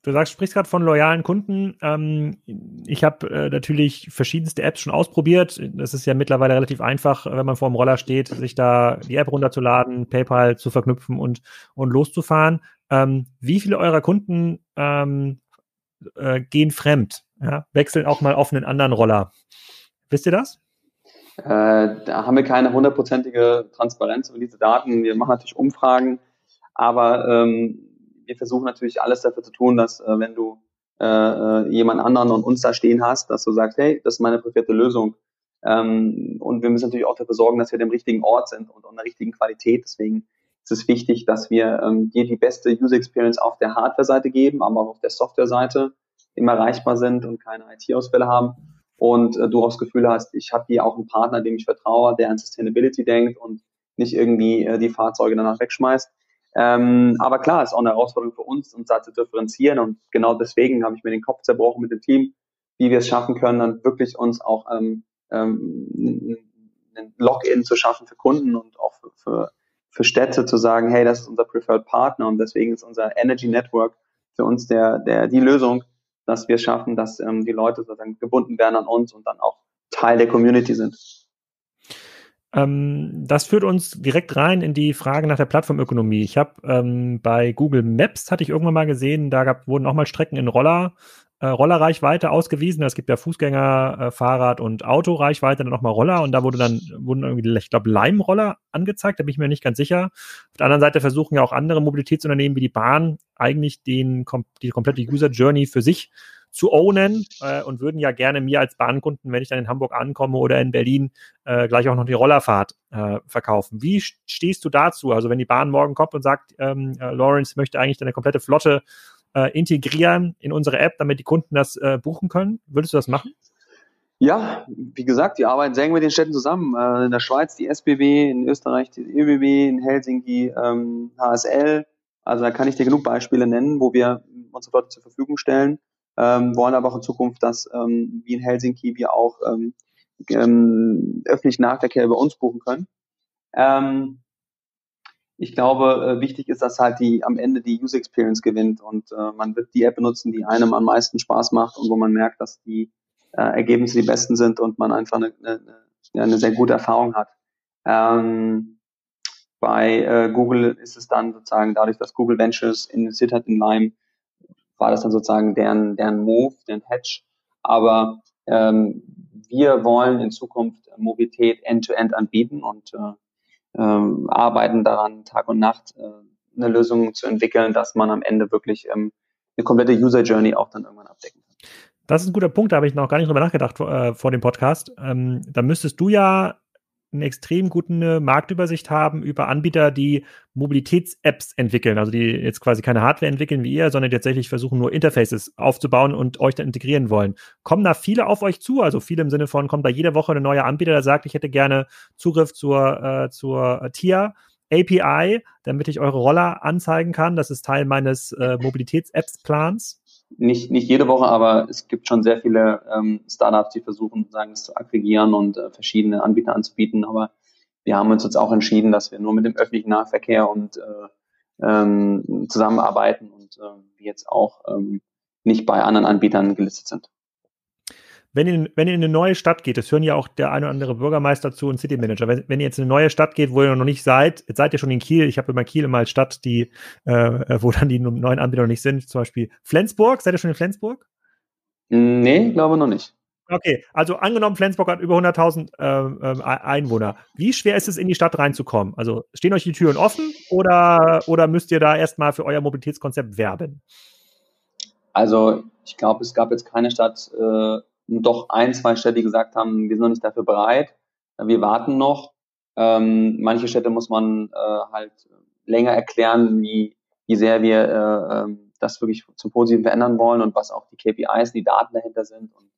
Du sagst, sprichst gerade von loyalen Kunden. Ähm, ich habe äh, natürlich verschiedenste Apps schon ausprobiert. Das ist ja mittlerweile relativ einfach, wenn man vor dem Roller steht, sich da die App runterzuladen, PayPal zu verknüpfen und, und loszufahren. Ähm, wie viele eurer Kunden ähm, äh, gehen fremd? Ja? Wechseln auch mal auf einen anderen Roller. Wisst ihr das? Äh, da haben wir keine hundertprozentige Transparenz über diese Daten. Wir machen natürlich Umfragen, aber ähm, wir versuchen natürlich alles dafür zu tun, dass äh, wenn du äh, äh, jemand anderen und uns da stehen hast, dass du sagst, hey, das ist meine präferierte Lösung. Ähm, und wir müssen natürlich auch dafür sorgen, dass wir dem richtigen Ort sind und an der richtigen Qualität. Deswegen ist es wichtig, dass wir ähm, dir die beste User Experience auf der Hardware-Seite geben, aber auch auf der Software-Seite immer erreichbar sind und keine IT-Ausfälle haben. Und äh, du auch das Gefühl hast, ich habe hier auch einen Partner, dem ich vertraue, der an Sustainability denkt und nicht irgendwie äh, die Fahrzeuge danach wegschmeißt. Ähm, aber klar, ist auch eine Herausforderung für uns, uns da zu differenzieren. Und genau deswegen habe ich mir den Kopf zerbrochen mit dem Team, wie wir es schaffen können, dann wirklich uns auch ähm, ähm, ein Login zu schaffen für Kunden und auch für, für, für Städte zu sagen, hey, das ist unser Preferred Partner und deswegen ist unser Energy Network für uns der, der, die Lösung, dass wir es schaffen, dass ähm, die Leute sozusagen gebunden werden an uns und dann auch Teil der Community sind. Ähm, das führt uns direkt rein in die Frage nach der Plattformökonomie. Ich habe ähm, bei Google Maps hatte ich irgendwann mal gesehen, da gab, wurden auch mal Strecken in Roller, äh, Rollerreichweite ausgewiesen. Es gibt ja Fußgänger, äh, Fahrrad und Autoreichweite, dann nochmal Roller und da wurde dann, wurden irgendwie, ich glaube, Leimroller angezeigt, da bin ich mir nicht ganz sicher. Auf der anderen Seite versuchen ja auch andere Mobilitätsunternehmen wie die Bahn eigentlich den, die komplette User Journey für sich zu ownen äh, und würden ja gerne mir als Bahnkunden, wenn ich dann in Hamburg ankomme oder in Berlin, äh, gleich auch noch die Rollerfahrt äh, verkaufen. Wie stehst du dazu? Also wenn die Bahn morgen kommt und sagt, ähm, äh, Lawrence möchte eigentlich deine komplette Flotte äh, integrieren in unsere App, damit die Kunden das äh, buchen können, würdest du das machen? Ja, wie gesagt, wir arbeiten sehr eng mit den Städten zusammen. In der Schweiz die SBB, in Österreich die ÖBB, in Helsinki ähm, HSL. Also da kann ich dir genug Beispiele nennen, wo wir unsere Flotte zur Verfügung stellen ähm, wollen aber auch in Zukunft, dass ähm, wie in Helsinki wir auch ähm, ähm, öffentlichen Nahverkehr über uns buchen können. Ähm, ich glaube, äh, wichtig ist, dass halt die am Ende die User Experience gewinnt und äh, man wird die App benutzen, die einem am meisten Spaß macht und wo man merkt, dass die äh, Ergebnisse die besten sind und man einfach eine, eine, eine sehr gute Erfahrung hat. Ähm, bei äh, Google ist es dann sozusagen dadurch, dass Google Ventures investiert hat in Lime, war das dann sozusagen deren, deren Move, deren Hedge. Aber ähm, wir wollen in Zukunft Mobilität end-to-end -end anbieten und äh, ähm, arbeiten daran, Tag und Nacht äh, eine Lösung zu entwickeln, dass man am Ende wirklich ähm, eine komplette User Journey auch dann irgendwann abdecken kann. Das ist ein guter Punkt, da habe ich noch gar nicht drüber nachgedacht äh, vor dem Podcast. Ähm, da müsstest du ja eine extrem gute Marktübersicht haben über Anbieter, die Mobilitäts-Apps entwickeln, also die jetzt quasi keine Hardware entwickeln wie ihr, sondern tatsächlich versuchen nur Interfaces aufzubauen und euch dann integrieren wollen. Kommen da viele auf euch zu? Also viele im Sinne von, kommt da jede Woche ein neuer Anbieter, der sagt, ich hätte gerne Zugriff zur, äh, zur TIA API, damit ich eure Roller anzeigen kann. Das ist Teil meines äh, [LAUGHS] Mobilitäts-Apps-Plans. Nicht, nicht jede Woche, aber es gibt schon sehr viele ähm, Startups, die versuchen, sagen, es zu aggregieren und äh, verschiedene Anbieter anzubieten. Aber wir haben uns jetzt auch entschieden, dass wir nur mit dem öffentlichen Nahverkehr und äh, ähm, zusammenarbeiten und äh, jetzt auch ähm, nicht bei anderen Anbietern gelistet sind wenn ihr, wenn ihr in eine neue Stadt geht, das hören ja auch der eine oder andere Bürgermeister zu und City Manager, wenn, wenn ihr jetzt in eine neue Stadt geht, wo ihr noch nicht seid, jetzt seid ihr schon in Kiel, ich habe immer Kiel immer als Stadt, die, äh, wo dann die neuen Anbieter noch nicht sind, zum Beispiel Flensburg, seid ihr schon in Flensburg? Nee, glaube noch nicht. Okay, also angenommen, Flensburg hat über 100.000 äh, äh, Einwohner. Wie schwer ist es, in die Stadt reinzukommen? Also stehen euch die Türen offen oder, oder müsst ihr da erstmal für euer Mobilitätskonzept werben? Also ich glaube, es gab jetzt keine Stadt, äh, doch ein, zwei Städte, gesagt haben, wir sind noch nicht dafür bereit, wir warten noch. Ähm, manche Städte muss man äh, halt länger erklären, wie, wie sehr wir äh, ähm, das wirklich zum Positiven verändern wollen und was auch die KPIs, die Daten dahinter sind und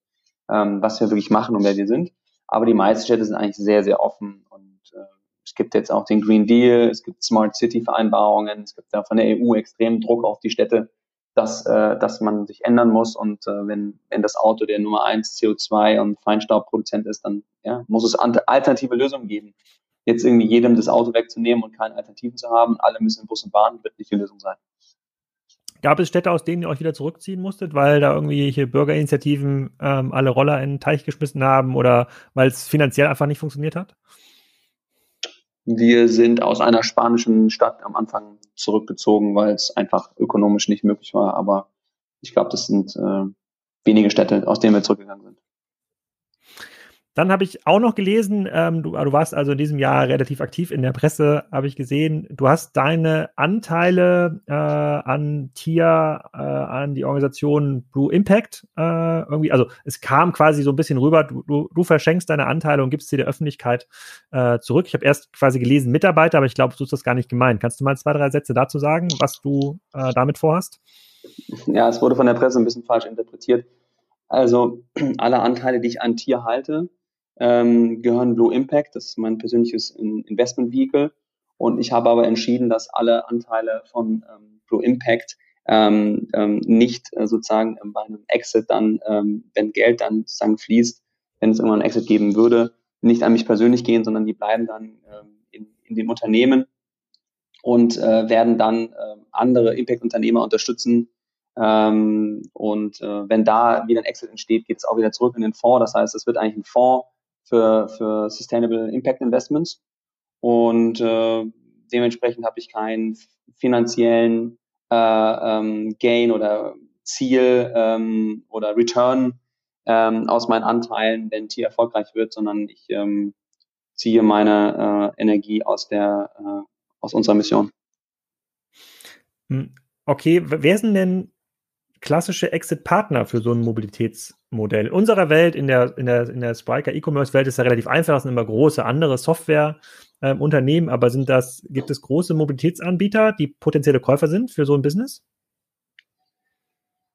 ähm, was wir wirklich machen und wer wir sind. Aber die meisten Städte sind eigentlich sehr, sehr offen und äh, es gibt jetzt auch den Green Deal, es gibt Smart City Vereinbarungen, es gibt ja von der EU extremen Druck auf die Städte, dass, äh, dass man sich ändern muss. Und äh, wenn, wenn das Auto der Nummer eins CO2 und Feinstaubproduzent ist, dann ja, muss es alternative Lösungen geben. Jetzt irgendwie jedem das Auto wegzunehmen und keine Alternativen zu haben, alle müssen in Bus und Bahn, wird nicht die Lösung sein. Gab es Städte, aus denen ihr euch wieder zurückziehen musstet, weil da irgendwelche Bürgerinitiativen ähm, alle Roller in den Teich geschmissen haben oder weil es finanziell einfach nicht funktioniert hat? Wir sind aus einer spanischen Stadt am Anfang zurückgezogen, weil es einfach ökonomisch nicht möglich war. Aber ich glaube, das sind äh, wenige Städte, aus denen wir zurückgegangen sind. Dann habe ich auch noch gelesen, ähm, du, du, warst also in diesem Jahr relativ aktiv in der Presse, habe ich gesehen, du hast deine Anteile äh, an Tier, äh, an die Organisation Blue Impact äh, irgendwie, also es kam quasi so ein bisschen rüber, du, du, du verschenkst deine Anteile und gibst sie der Öffentlichkeit äh, zurück. Ich habe erst quasi gelesen Mitarbeiter, aber ich glaube, du hast das gar nicht gemeint. Kannst du mal zwei, drei Sätze dazu sagen, was du äh, damit vorhast? Ja, es wurde von der Presse ein bisschen falsch interpretiert. Also [CLEARS THROAT] alle Anteile, die ich an Tier halte, ähm, gehören Blue Impact, das ist mein persönliches Investment Vehicle. Und ich habe aber entschieden, dass alle Anteile von ähm, Blue Impact ähm, ähm, nicht äh, sozusagen ähm, bei einem Exit dann, ähm, wenn Geld dann sozusagen fließt, wenn es irgendwann einen Exit geben würde, nicht an mich persönlich gehen, sondern die bleiben dann ähm, in, in dem Unternehmen und äh, werden dann äh, andere Impact-Unternehmer unterstützen. Ähm, und äh, wenn da wieder ein Exit entsteht, geht es auch wieder zurück in den Fonds. Das heißt, es wird eigentlich ein Fonds, für, für Sustainable Impact Investments. Und äh, dementsprechend habe ich keinen finanziellen äh, ähm, Gain oder Ziel ähm, oder Return ähm, aus meinen Anteilen, wenn Tier erfolgreich wird, sondern ich ähm, ziehe meine äh, Energie aus der äh, aus unserer Mission. Hm, okay, wer sind denn klassische Exit-Partner für so ein Mobilitätsmodell. In unserer Welt, in der, in der, in der Spiker E-Commerce-Welt ist ja relativ einfach, das sind immer große andere Software-Unternehmen, ähm, aber sind das, gibt es große Mobilitätsanbieter, die potenzielle Käufer sind für so ein Business?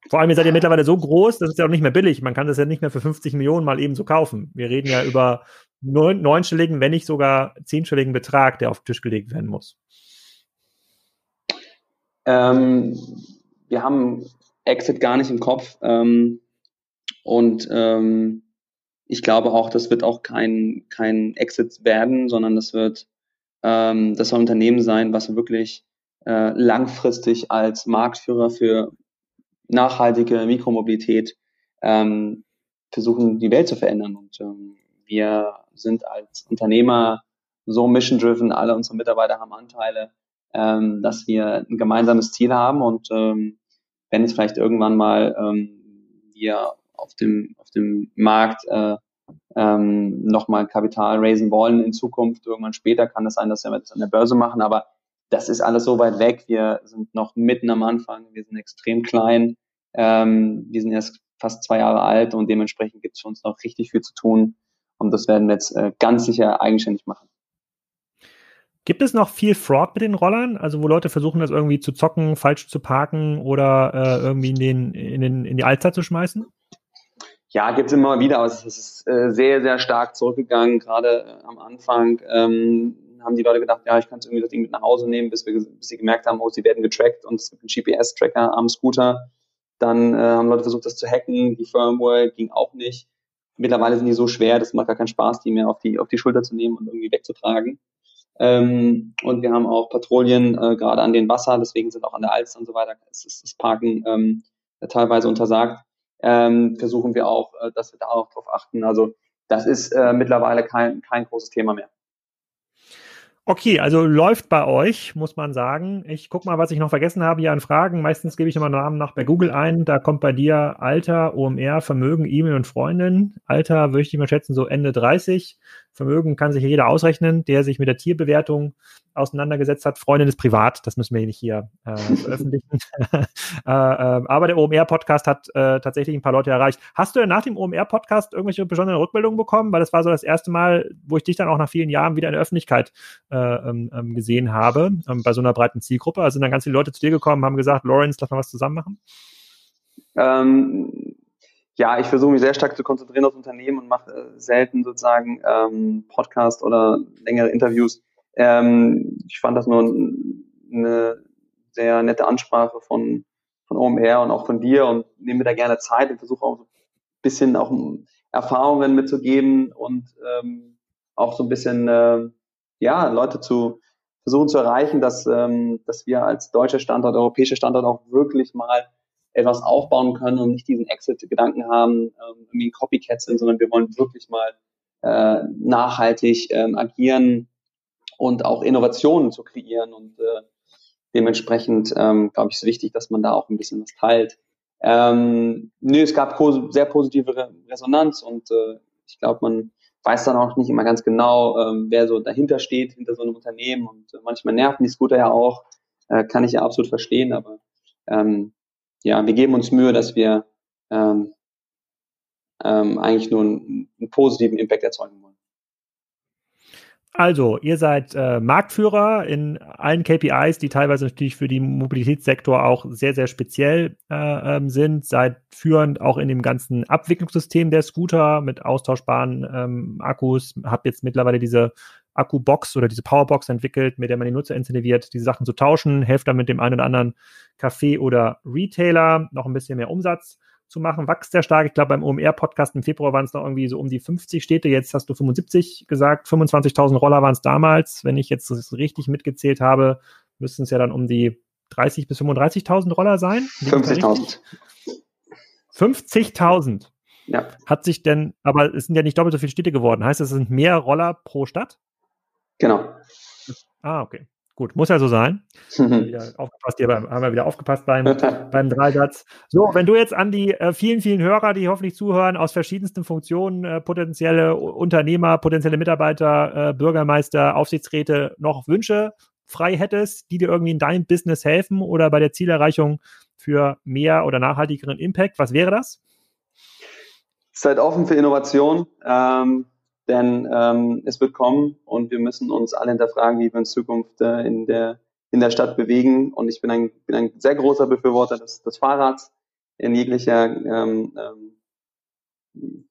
Vor allem, ihr seid ja mittlerweile so groß, das ist ja auch nicht mehr billig. Man kann das ja nicht mehr für 50 Millionen mal eben so kaufen. Wir reden ja über neun, neunstelligen, wenn nicht sogar zehnstelligen Betrag, der auf den Tisch gelegt werden muss. Ähm, wir haben Exit gar nicht im Kopf. Ähm, und ähm, ich glaube auch, das wird auch kein, kein Exit werden, sondern das wird ähm, das soll ein Unternehmen sein, was wirklich äh, langfristig als Marktführer für nachhaltige Mikromobilität ähm, versuchen, die Welt zu verändern. Und ähm, wir sind als Unternehmer so mission-driven, alle unsere Mitarbeiter haben Anteile, ähm, dass wir ein gemeinsames Ziel haben und ähm, wenn es vielleicht irgendwann mal ähm, wir auf dem, auf dem Markt äh, ähm, nochmal Kapital raisen wollen in Zukunft, irgendwann später kann es das sein, dass wir das an der Börse machen, aber das ist alles so weit weg. Wir sind noch mitten am Anfang, wir sind extrem klein, ähm, wir sind erst fast zwei Jahre alt und dementsprechend gibt es für uns noch richtig viel zu tun und das werden wir jetzt äh, ganz sicher eigenständig machen. Gibt es noch viel Fraud mit den Rollern? Also wo Leute versuchen, das irgendwie zu zocken, falsch zu parken oder äh, irgendwie in, den, in, den, in die Altzeit zu schmeißen? Ja, gibt es immer wieder, aber es ist äh, sehr, sehr stark zurückgegangen. Gerade äh, am Anfang ähm, haben die Leute gedacht, ja, ich kann irgendwie das Ding mit nach Hause nehmen, bis, wir, bis sie gemerkt haben, oh, sie werden getrackt und es gibt einen GPS-Tracker am Scooter. Dann äh, haben Leute versucht, das zu hacken. Die Firmware ging auch nicht. Mittlerweile sind die so schwer, das macht gar keinen Spaß, die mehr auf die, auf die Schulter zu nehmen und irgendwie wegzutragen. Ähm, und wir haben auch Patrouillen äh, gerade an den Wasser, deswegen sind auch an der Alster und so weiter ist, ist das Parken ähm, teilweise untersagt. Ähm, versuchen wir auch, äh, dass wir da auch drauf achten. Also das ist äh, mittlerweile kein, kein großes Thema mehr. Okay, also läuft bei euch, muss man sagen. Ich guck mal, was ich noch vergessen habe hier an Fragen. Meistens gebe ich immer Namen nach bei Google ein. Da kommt bei dir Alter, OMR, Vermögen, E-Mail und Freundin. Alter würde ich mal schätzen, so Ende 30. Vermögen kann sich jeder ausrechnen, der sich mit der Tierbewertung auseinandergesetzt hat. Freundin ist privat, das müssen wir nicht hier äh, [LAUGHS] veröffentlichen. [LAUGHS] äh, äh, aber der OMR-Podcast hat äh, tatsächlich ein paar Leute erreicht. Hast du denn nach dem OMR-Podcast irgendwelche besonderen Rückmeldungen bekommen? Weil das war so das erste Mal, wo ich dich dann auch nach vielen Jahren wieder in der Öffentlichkeit äh, ähm, ähm gesehen habe, ähm, bei so einer breiten Zielgruppe. Also sind dann ganz viele Leute zu dir gekommen, haben gesagt, Lawrence, lass mal was zusammen machen? Ähm, ja, ich versuche mich sehr stark zu konzentrieren aufs Unternehmen und mache äh, selten sozusagen ähm, Podcast oder längere Interviews. Ähm, ich fand das nur eine sehr nette Ansprache von, von OMR und auch von dir und nehme mir da gerne Zeit und versuche auch so ein bisschen auch Erfahrungen mitzugeben und ähm, auch so ein bisschen äh, ja Leute zu versuchen zu erreichen, dass, ähm, dass wir als deutscher Standort, europäischer Standort auch wirklich mal etwas aufbauen können und nicht diesen Exit-Gedanken haben, ähm, irgendwie Copycat sind, sondern wir wollen wirklich mal äh, nachhaltig ähm, agieren und auch Innovationen zu kreieren und äh, dementsprechend ähm, glaube ich ist wichtig, dass man da auch ein bisschen was teilt. Ähm, nö, es gab sehr positive Resonanz und äh, ich glaube, man weiß dann auch nicht immer ganz genau, ähm, wer so dahinter steht, hinter so einem Unternehmen und äh, manchmal nerven die Scooter ja auch, äh, kann ich ja absolut verstehen, aber ähm, ja, wir geben uns Mühe, dass wir ähm, ähm, eigentlich nur einen, einen positiven Impact erzeugen wollen. Also, ihr seid äh, Marktführer in allen KPIs, die teilweise natürlich für den Mobilitätssektor auch sehr, sehr speziell äh, ähm, sind. Seid führend auch in dem ganzen Abwicklungssystem der Scooter mit austauschbaren ähm, Akkus. Habt jetzt mittlerweile diese Akkubox oder diese Powerbox entwickelt, mit der man die Nutzer incentiviert, diese Sachen zu tauschen. Helft dann mit dem einen oder anderen Café oder Retailer noch ein bisschen mehr Umsatz zu machen, wächst sehr stark. Ich glaube, beim OMR-Podcast im Februar waren es noch irgendwie so um die 50 Städte. Jetzt hast du 75 gesagt. 25.000 Roller waren es damals. Wenn ich jetzt das richtig mitgezählt habe, müssten es ja dann um die 30 bis 35.000 Roller sein. 50.000. 50.000. Ja. Hat sich denn, aber es sind ja nicht doppelt so viele Städte geworden. Heißt, es sind mehr Roller pro Stadt? Genau. Ah, okay. Gut, muss ja so sein. [LAUGHS] Aufgepasst, hier beim, haben wir wieder aufgepasst beim, [LAUGHS] beim Dreisatz. So, wenn du jetzt an die äh, vielen, vielen Hörer, die hoffentlich zuhören, aus verschiedensten Funktionen, äh, potenzielle Unternehmer, potenzielle Mitarbeiter, äh, Bürgermeister, Aufsichtsräte noch Wünsche frei hättest, die dir irgendwie in deinem Business helfen oder bei der Zielerreichung für mehr oder nachhaltigeren Impact, was wäre das? Seid offen für Innovation. Ähm denn ähm, es wird kommen und wir müssen uns alle hinterfragen, wie wir in Zukunft äh, in, der, in der Stadt bewegen. Und ich bin ein, bin ein sehr großer Befürworter des, des Fahrrads in jeglicher ähm, ähm,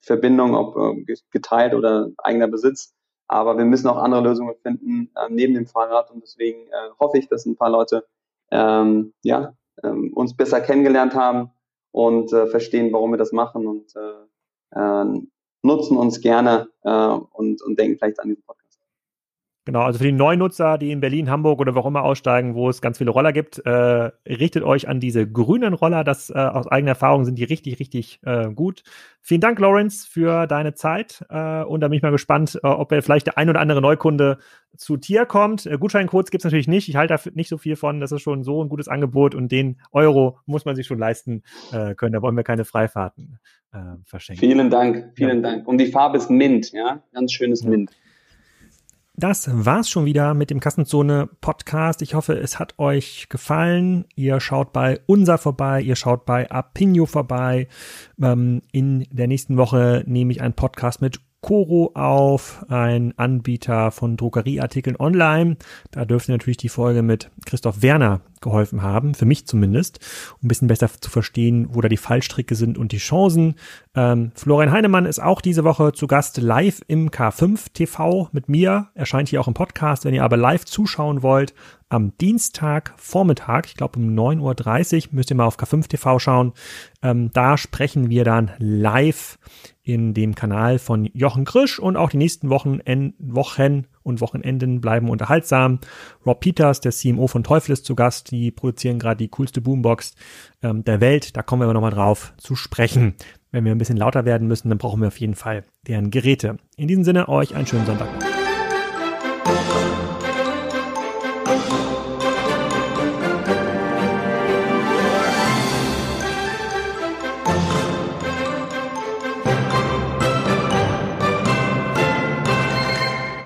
Verbindung, ob äh, geteilt oder eigener Besitz. Aber wir müssen auch andere Lösungen finden äh, neben dem Fahrrad. Und deswegen äh, hoffe ich, dass ein paar Leute ähm, ja, ähm, uns besser kennengelernt haben und äh, verstehen, warum wir das machen und äh, äh, nutzen uns gerne äh, und, und denken vielleicht an diesen Podcast. Genau, also für die Neunutzer, die in Berlin, Hamburg oder wo auch immer aussteigen, wo es ganz viele Roller gibt, äh, richtet euch an diese grünen Roller. Das äh, aus eigener Erfahrung sind die richtig, richtig äh, gut. Vielen Dank, Lawrence, für deine Zeit. Äh, und da bin ich mal gespannt, äh, ob vielleicht der ein oder andere Neukunde zu Tier kommt. Äh, Gutscheincodes gibt es natürlich nicht. Ich halte da nicht so viel von. Das ist schon so ein gutes Angebot und den Euro muss man sich schon leisten können. Da wollen wir keine Freifahrten verschenken. Vielen Dank, vielen ja. Dank. Und die Farbe ist Mint, ja, ganz schönes ja. Mint. Das war's schon wieder mit dem Kassenzone Podcast. Ich hoffe, es hat euch gefallen. Ihr schaut bei unser vorbei, ihr schaut bei Apinio vorbei. Ähm, in der nächsten Woche nehme ich einen Podcast mit Coro auf, ein Anbieter von Druckerieartikeln online. Da dürfte natürlich die Folge mit Christoph Werner geholfen haben, für mich zumindest, um ein bisschen besser zu verstehen, wo da die Fallstricke sind und die Chancen. Ähm, Florian Heinemann ist auch diese Woche zu Gast live im K5 TV mit mir, erscheint hier auch im Podcast. Wenn ihr aber live zuschauen wollt, am Dienstag Vormittag, ich glaube um 9.30 Uhr, müsst ihr mal auf K5 TV schauen. Ähm, da sprechen wir dann live in dem Kanal von Jochen Krisch und auch die nächsten Wochen, Wochen und Wochenenden bleiben unterhaltsam. Rob Peters, der CMO von Teufel, ist zu Gast. Die produzieren gerade die coolste Boombox ähm, der Welt. Da kommen wir aber nochmal drauf zu sprechen. Wenn wir ein bisschen lauter werden müssen, dann brauchen wir auf jeden Fall deren Geräte. In diesem Sinne euch einen schönen Sonntag.